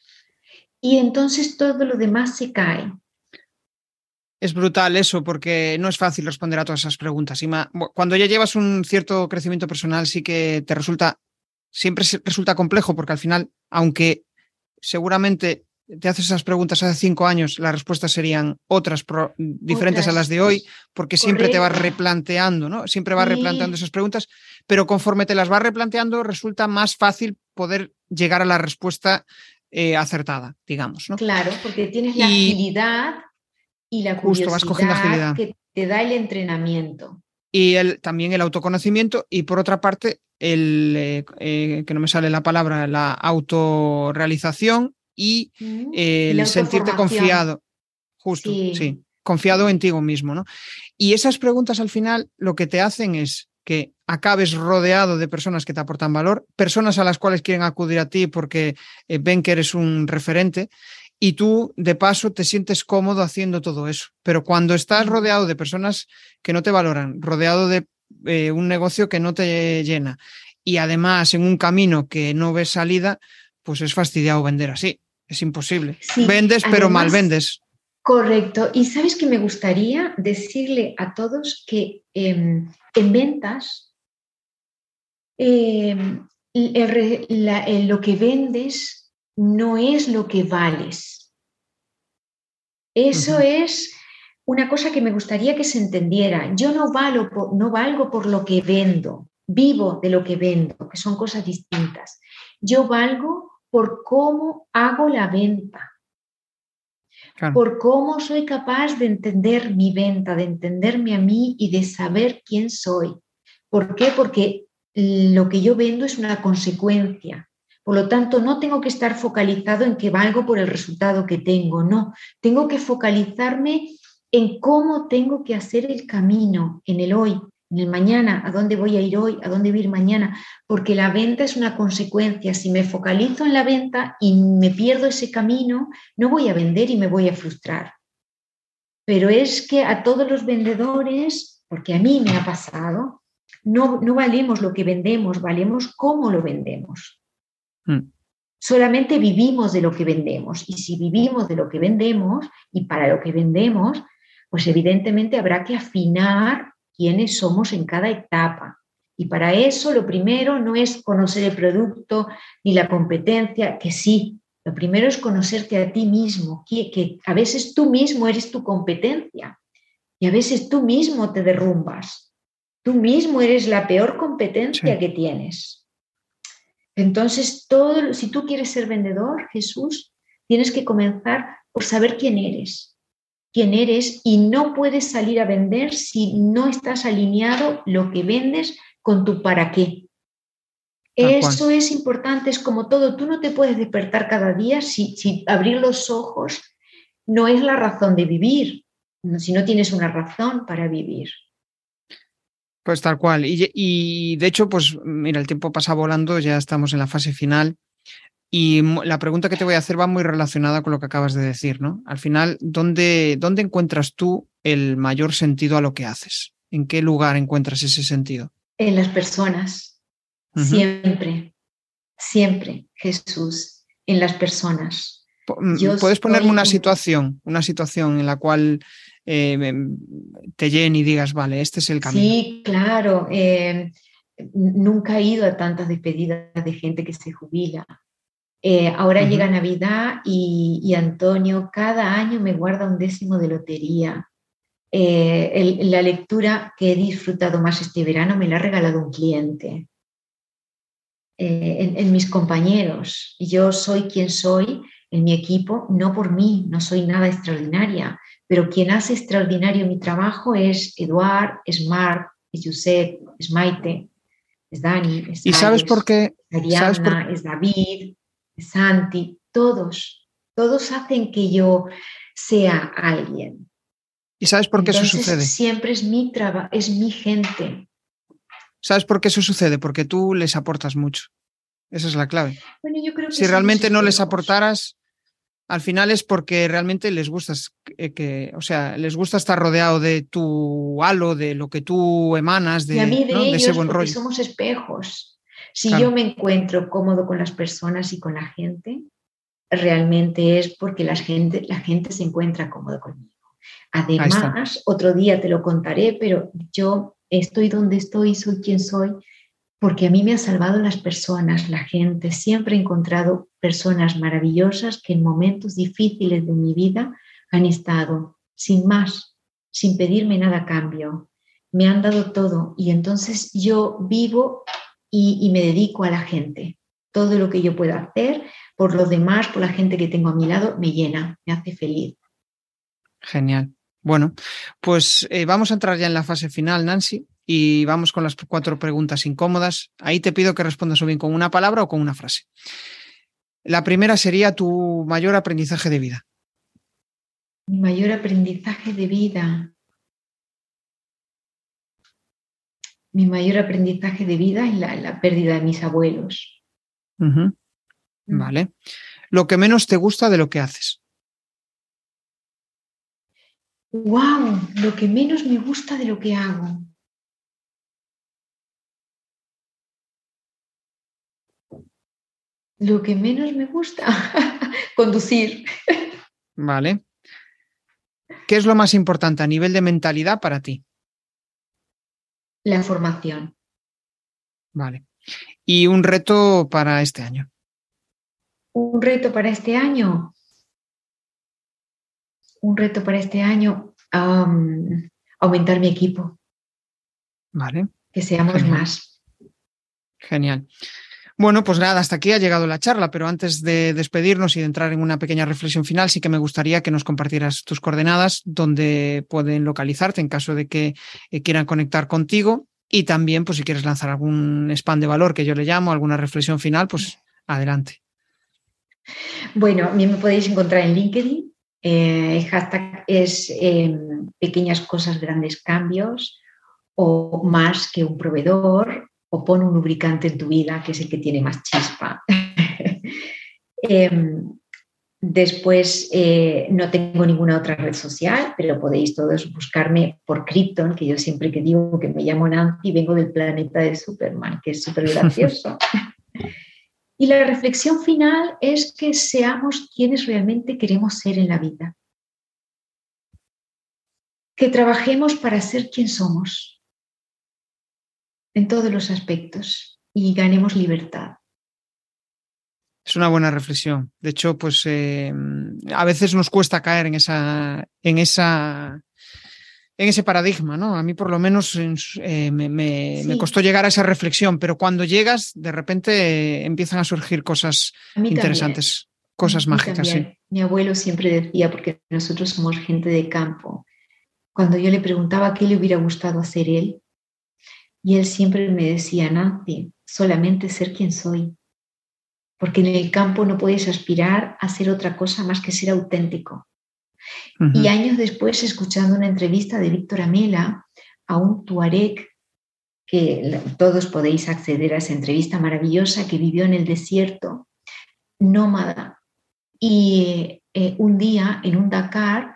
Y entonces todo lo demás se cae. Es brutal eso, porque no es fácil responder a todas esas preguntas. Cuando ya llevas un cierto crecimiento personal, sí que te resulta, siempre resulta complejo, porque al final, aunque seguramente te haces esas preguntas hace cinco años, las respuestas serían otras diferentes a las de hoy, porque siempre te vas replanteando, ¿no? Siempre vas replanteando esas preguntas, pero conforme te las vas replanteando, resulta más fácil poder llegar a la respuesta eh, acertada, digamos, ¿no? Claro, porque tienes la agilidad y la curiosidad que te da el entrenamiento. Y el, también el autoconocimiento y por otra parte, el, eh, eh, que no me sale la palabra, la autorrealización y mm, el sentirte confiado. Justo, sí. confiado en ti mismo, ¿no? Y esas preguntas al final lo que te hacen es que acabes rodeado de personas que te aportan valor, personas a las cuales quieren acudir a ti porque eh, ven que eres un referente y tú de paso te sientes cómodo haciendo todo eso. Pero cuando estás rodeado de personas que no te valoran, rodeado de eh, un negocio que no te llena y además en un camino que no ves salida, pues es fastidiado vender así. Es imposible. vendes, pero mal vendes. Correcto. Y sabes que me gustaría decirle a todos que em, en ventas em, lo que vendes no es lo que vales. Eso es una cosa que me gustaría que se entendiera. Yo no, valgo no valgo por lo que vendo, vivo de lo que vendo, que son cosas distintas. Yo valgo por cómo hago la venta, por cómo soy capaz de entender mi venta, de entenderme a mí y de saber quién soy. ¿Por qué? Porque lo que yo vendo es una consecuencia. Por lo tanto, no tengo que estar focalizado en que valgo por el resultado que tengo, no. Tengo que focalizarme en cómo tengo que hacer el camino en el hoy, en el mañana, a dónde voy a ir hoy, a dónde voy a ir mañana, porque la venta es una consecuencia. Si me focalizo en la venta y me pierdo ese camino, no voy a vender y me voy a frustrar. Pero es que a todos los vendedores, porque a mí me ha pasado, no, no valemos lo que vendemos, valemos cómo lo vendemos. Mm. Solamente vivimos de lo que vendemos y si vivimos de lo que vendemos y para lo que vendemos, pues evidentemente habrá que afinar quiénes somos en cada etapa. Y para eso lo primero no es conocer el producto ni la competencia, que sí, lo primero es conocerte a ti mismo, que, que a veces tú mismo eres tu competencia y a veces tú mismo te derrumbas. Tú mismo eres la peor competencia que tienes. Entonces, todo, si tú quieres ser vendedor, Jesús, tienes que comenzar por saber quién eres, quién eres y no puedes salir a vender si no estás alineado lo que vendes con tu para qué. Eso es importante, es como todo, tú no te puedes despertar cada día si, si abrir los ojos no es la razón de vivir, si no tienes una razón para vivir. Pues tal cual. Y, y, de hecho, pues mira, el tiempo pasa volando, ya estamos en la fase final. Y la pregunta que te voy a hacer va muy relacionada con lo que acabas de decir, ¿no? Al final, ¿dónde, dónde encuentras tú el mayor sentido a lo que haces? ¿En qué lugar encuentras ese sentido? En las personas. Siempre, siempre, Jesús, en las personas. Mm, ¿Puedes ponerme una situación, una situación en la cual eh, te llene y digas, vale, este es el camino? Sí, claro. Eh, nunca he ido a tantas despedidas de gente que se jubila. Eh, ahora llega Navidad y, Antonio cada año me guarda un décimo de lotería. Eh, la lectura que he disfrutado más este verano me la ha regalado un cliente. Eh, en, mis compañeros. Yo soy quien soy en mi equipo, no por mí, no soy nada extraordinaria, pero quien hace extraordinario mi trabajo es Eduard, es Marc, es Josep, es Maite, es Dani, es ¿Y sabes por qué? Ariana, es David, Santi, todos, todos hacen que yo sea alguien. ¿Y sabes por qué eso sucede? Siempre es mi trabajo, es mi gente. ¿Sabes por qué eso sucede? Porque tú les aportas mucho. Esa es la clave. si realmente no les aportaras, al final es porque realmente les gusta eh, que, o sea, les gusta estar rodeado de tu halo, de lo que tú emanas, de, ese buen rollo. Somos espejos. Si yo me encuentro cómodo con las personas y con la gente, realmente es porque la gente, la gente se encuentra cómodo conmigo. Además, otro día te lo contaré, pero yo estoy donde estoy, soy quien soy, porque a mí me han salvado las personas, la gente. Siempre he encontrado personas maravillosas que en momentos difíciles de mi vida han estado sin más, sin pedirme nada a cambio. Me han dado todo y entonces yo vivo y, me dedico a la gente. Todo lo que yo pueda hacer por los demás, por la gente que tengo a mi lado, me llena, me hace feliz. Genial. Bueno, pues eh, vamos a entrar ya en la fase final, Nancy, y vamos con las cuatro preguntas incómodas. Ahí te pido que respondas o bien con una palabra o con una frase. La primera sería tu mayor aprendizaje de vida. Mi mayor aprendizaje de vida. Mi mayor aprendizaje de vida es la, pérdida de mis abuelos. Mm. Vale. Lo que menos te gusta de lo que haces. ¡Wow! Lo que menos me gusta de lo que hago. Lo que menos me gusta, conducir. Vale. ¿Qué es lo más importante a nivel de mentalidad para ti? La formación. Vale. ¿Y un reto para este año? Un reto para este año. Un reto para este año, aumentar mi equipo. Vale. Que seamos más. Genial. Bueno, pues nada, hasta aquí ha llegado la charla, pero antes de despedirnos y de entrar en una pequeña reflexión final, sí que me gustaría que nos compartieras tus coordenadas, donde pueden localizarte en caso de que eh, quieran conectar contigo y también, pues si quieres lanzar algún spam de valor que yo le llamo, alguna reflexión final, pues adelante. Bueno, a mí me podéis encontrar en LinkedIn. Eh, hashtag es em, pequeñas cosas, grandes cambios o más que un proveedor o pon un lubricante en tu vida, que es el que tiene más chispa. Em, después, eh, no tengo ninguna otra red social, pero podéis todos buscarme por Krypton, que yo siempre que digo que me llamo Nancy, vengo del planeta de Superman, que es súper gracioso. y la reflexión final es que seamos quienes realmente queremos ser en la vida. Que trabajemos para ser quien somos, en todos los aspectos y ganemos libertad. Es una buena reflexión. De hecho, pues eh, a veces nos cuesta caer en esa, en esa, en ese paradigma, ¿no? A mí por lo menos eh, me, costó llegar a esa reflexión, pero cuando llegas, de repente empiezan a surgir cosas interesantes, cosas mágicas. Mi abuelo siempre decía, porque nosotros somos gente de campo, cuando yo le preguntaba qué le hubiera gustado hacer él, y él siempre me decía, Nancy, solamente ser quien soy, porque en el campo no puedes aspirar a ser otra cosa más que ser auténtico. Y años después, escuchando una entrevista de Víctor Amela a un tuareg, que todos podéis acceder a esa entrevista maravillosa, que vivió en el desierto, nómada. Y eh, un día, en un Dakar,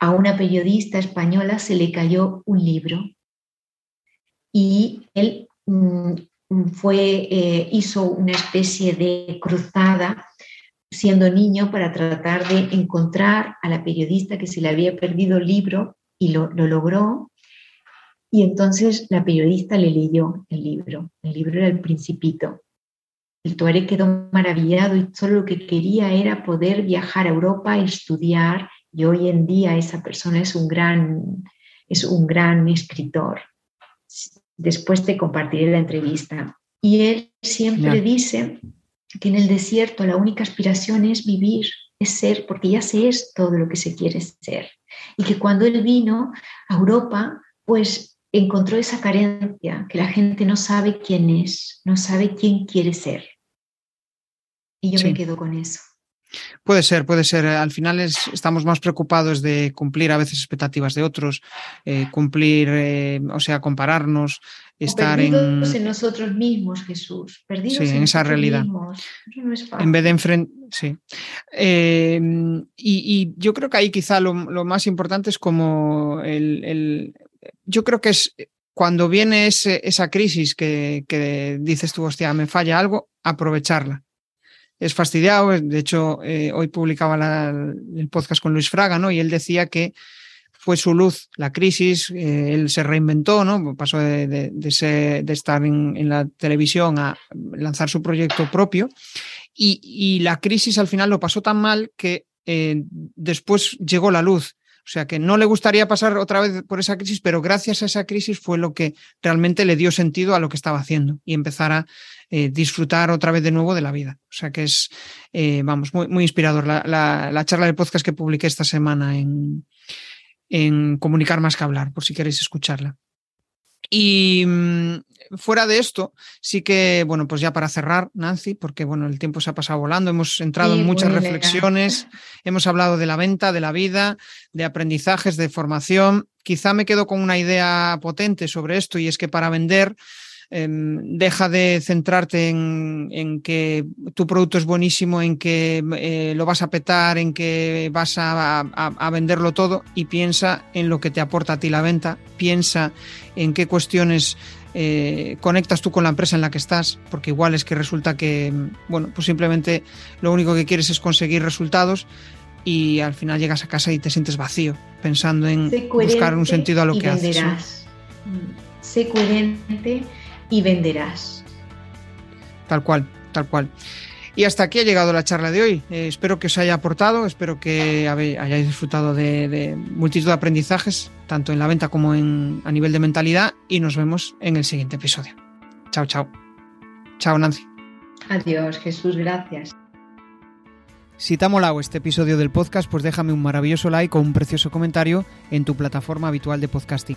a una periodista española se le cayó un libro y él mm, fue, eh, hizo una especie de cruzada siendo niño para tratar de encontrar a la periodista que se le había perdido el libro y lo, logró. Y entonces la periodista le leyó el libro. El libro era El Principito. El Tuareg quedó maravillado y solo lo que quería era poder viajar a Europa estudiar. Y hoy en día esa persona es un gran, es un gran escritor después te compartiré la entrevista. Y él siempre dice que en el desierto la única aspiración es vivir, es ser, porque ya se es todo lo que se quiere ser. Y que cuando él vino a Europa, pues encontró esa carencia, que la gente no sabe quién es, no sabe quién quiere ser. Y yo me quedo con eso. Puede ser, puede ser. Al final estamos más preocupados de cumplir a veces expectativas de otros, eh, cumplir, eh, o sea, compararnos, estar en... en nosotros mismos, Jesús. Perdidos en, esa realidad. En vez de enfrentar. Sí. Em, y, yo creo que ahí quizá lo, más importante es como el, Yo creo que es cuando viene esa crisis que, que dices tú, hostia, me falla algo, aprovecharla es fastidiado. De hecho, eh, hoy publicaba el podcast con Luis Fraga, ¿no? Y él decía que fue su luz la crisis, eh, él se reinventó, ¿no? Pasó de, estar en, la televisión a lanzar su proyecto propio. Y, la crisis al final lo pasó tan mal que eh, después llegó la luz. O sea que no le gustaría pasar otra vez por esa crisis, pero gracias a esa crisis fue lo que realmente le dio sentido a lo que estaba haciendo y empezar a eh, disfrutar otra vez de nuevo de la vida. O sea que es, eh, vamos, muy, muy inspirador. La, charla de podcast que publiqué esta semana en, en Comunicar más que hablar, por si queréis escucharla. Y mm, fuera de esto, sí que, bueno, pues ya para cerrar, Nancy, porque bueno, el tiempo se ha pasado volando, hemos entrado en muchas reflexiones, hemos hablado de la venta, de la vida, de aprendizajes, de formación. Quizá me quedo con una idea potente sobre esto y es que para vender Em, deja de centrarte en, que tu producto es buenísimo, en que eh, lo vas a petar, en que vas a, venderlo todo y piensa en lo que te aporta a ti la venta, piensa en qué cuestiones eh, conectas tú con la empresa en la que estás, porque igual es que resulta que, bueno, pues simplemente lo único que quieres es conseguir resultados y al final llegas a casa y te sientes vacío, pensando en buscar un sentido a lo que haces. Sé coherente y venderás. Tal cual, tal cual. Y hasta aquí ha llegado la charla de hoy. Eh, espero que os haya aportado, espero que hayáis disfrutado de, multitud de aprendizajes, tanto en la venta como en, a nivel de mentalidad, y nos vemos en el siguiente episodio. Chao, chao. Chao, Nancy. Adiós, Jesús, gracias. Si te ha molado este episodio del podcast, pues déjame un maravilloso like o un precioso comentario en tu plataforma habitual de podcasting.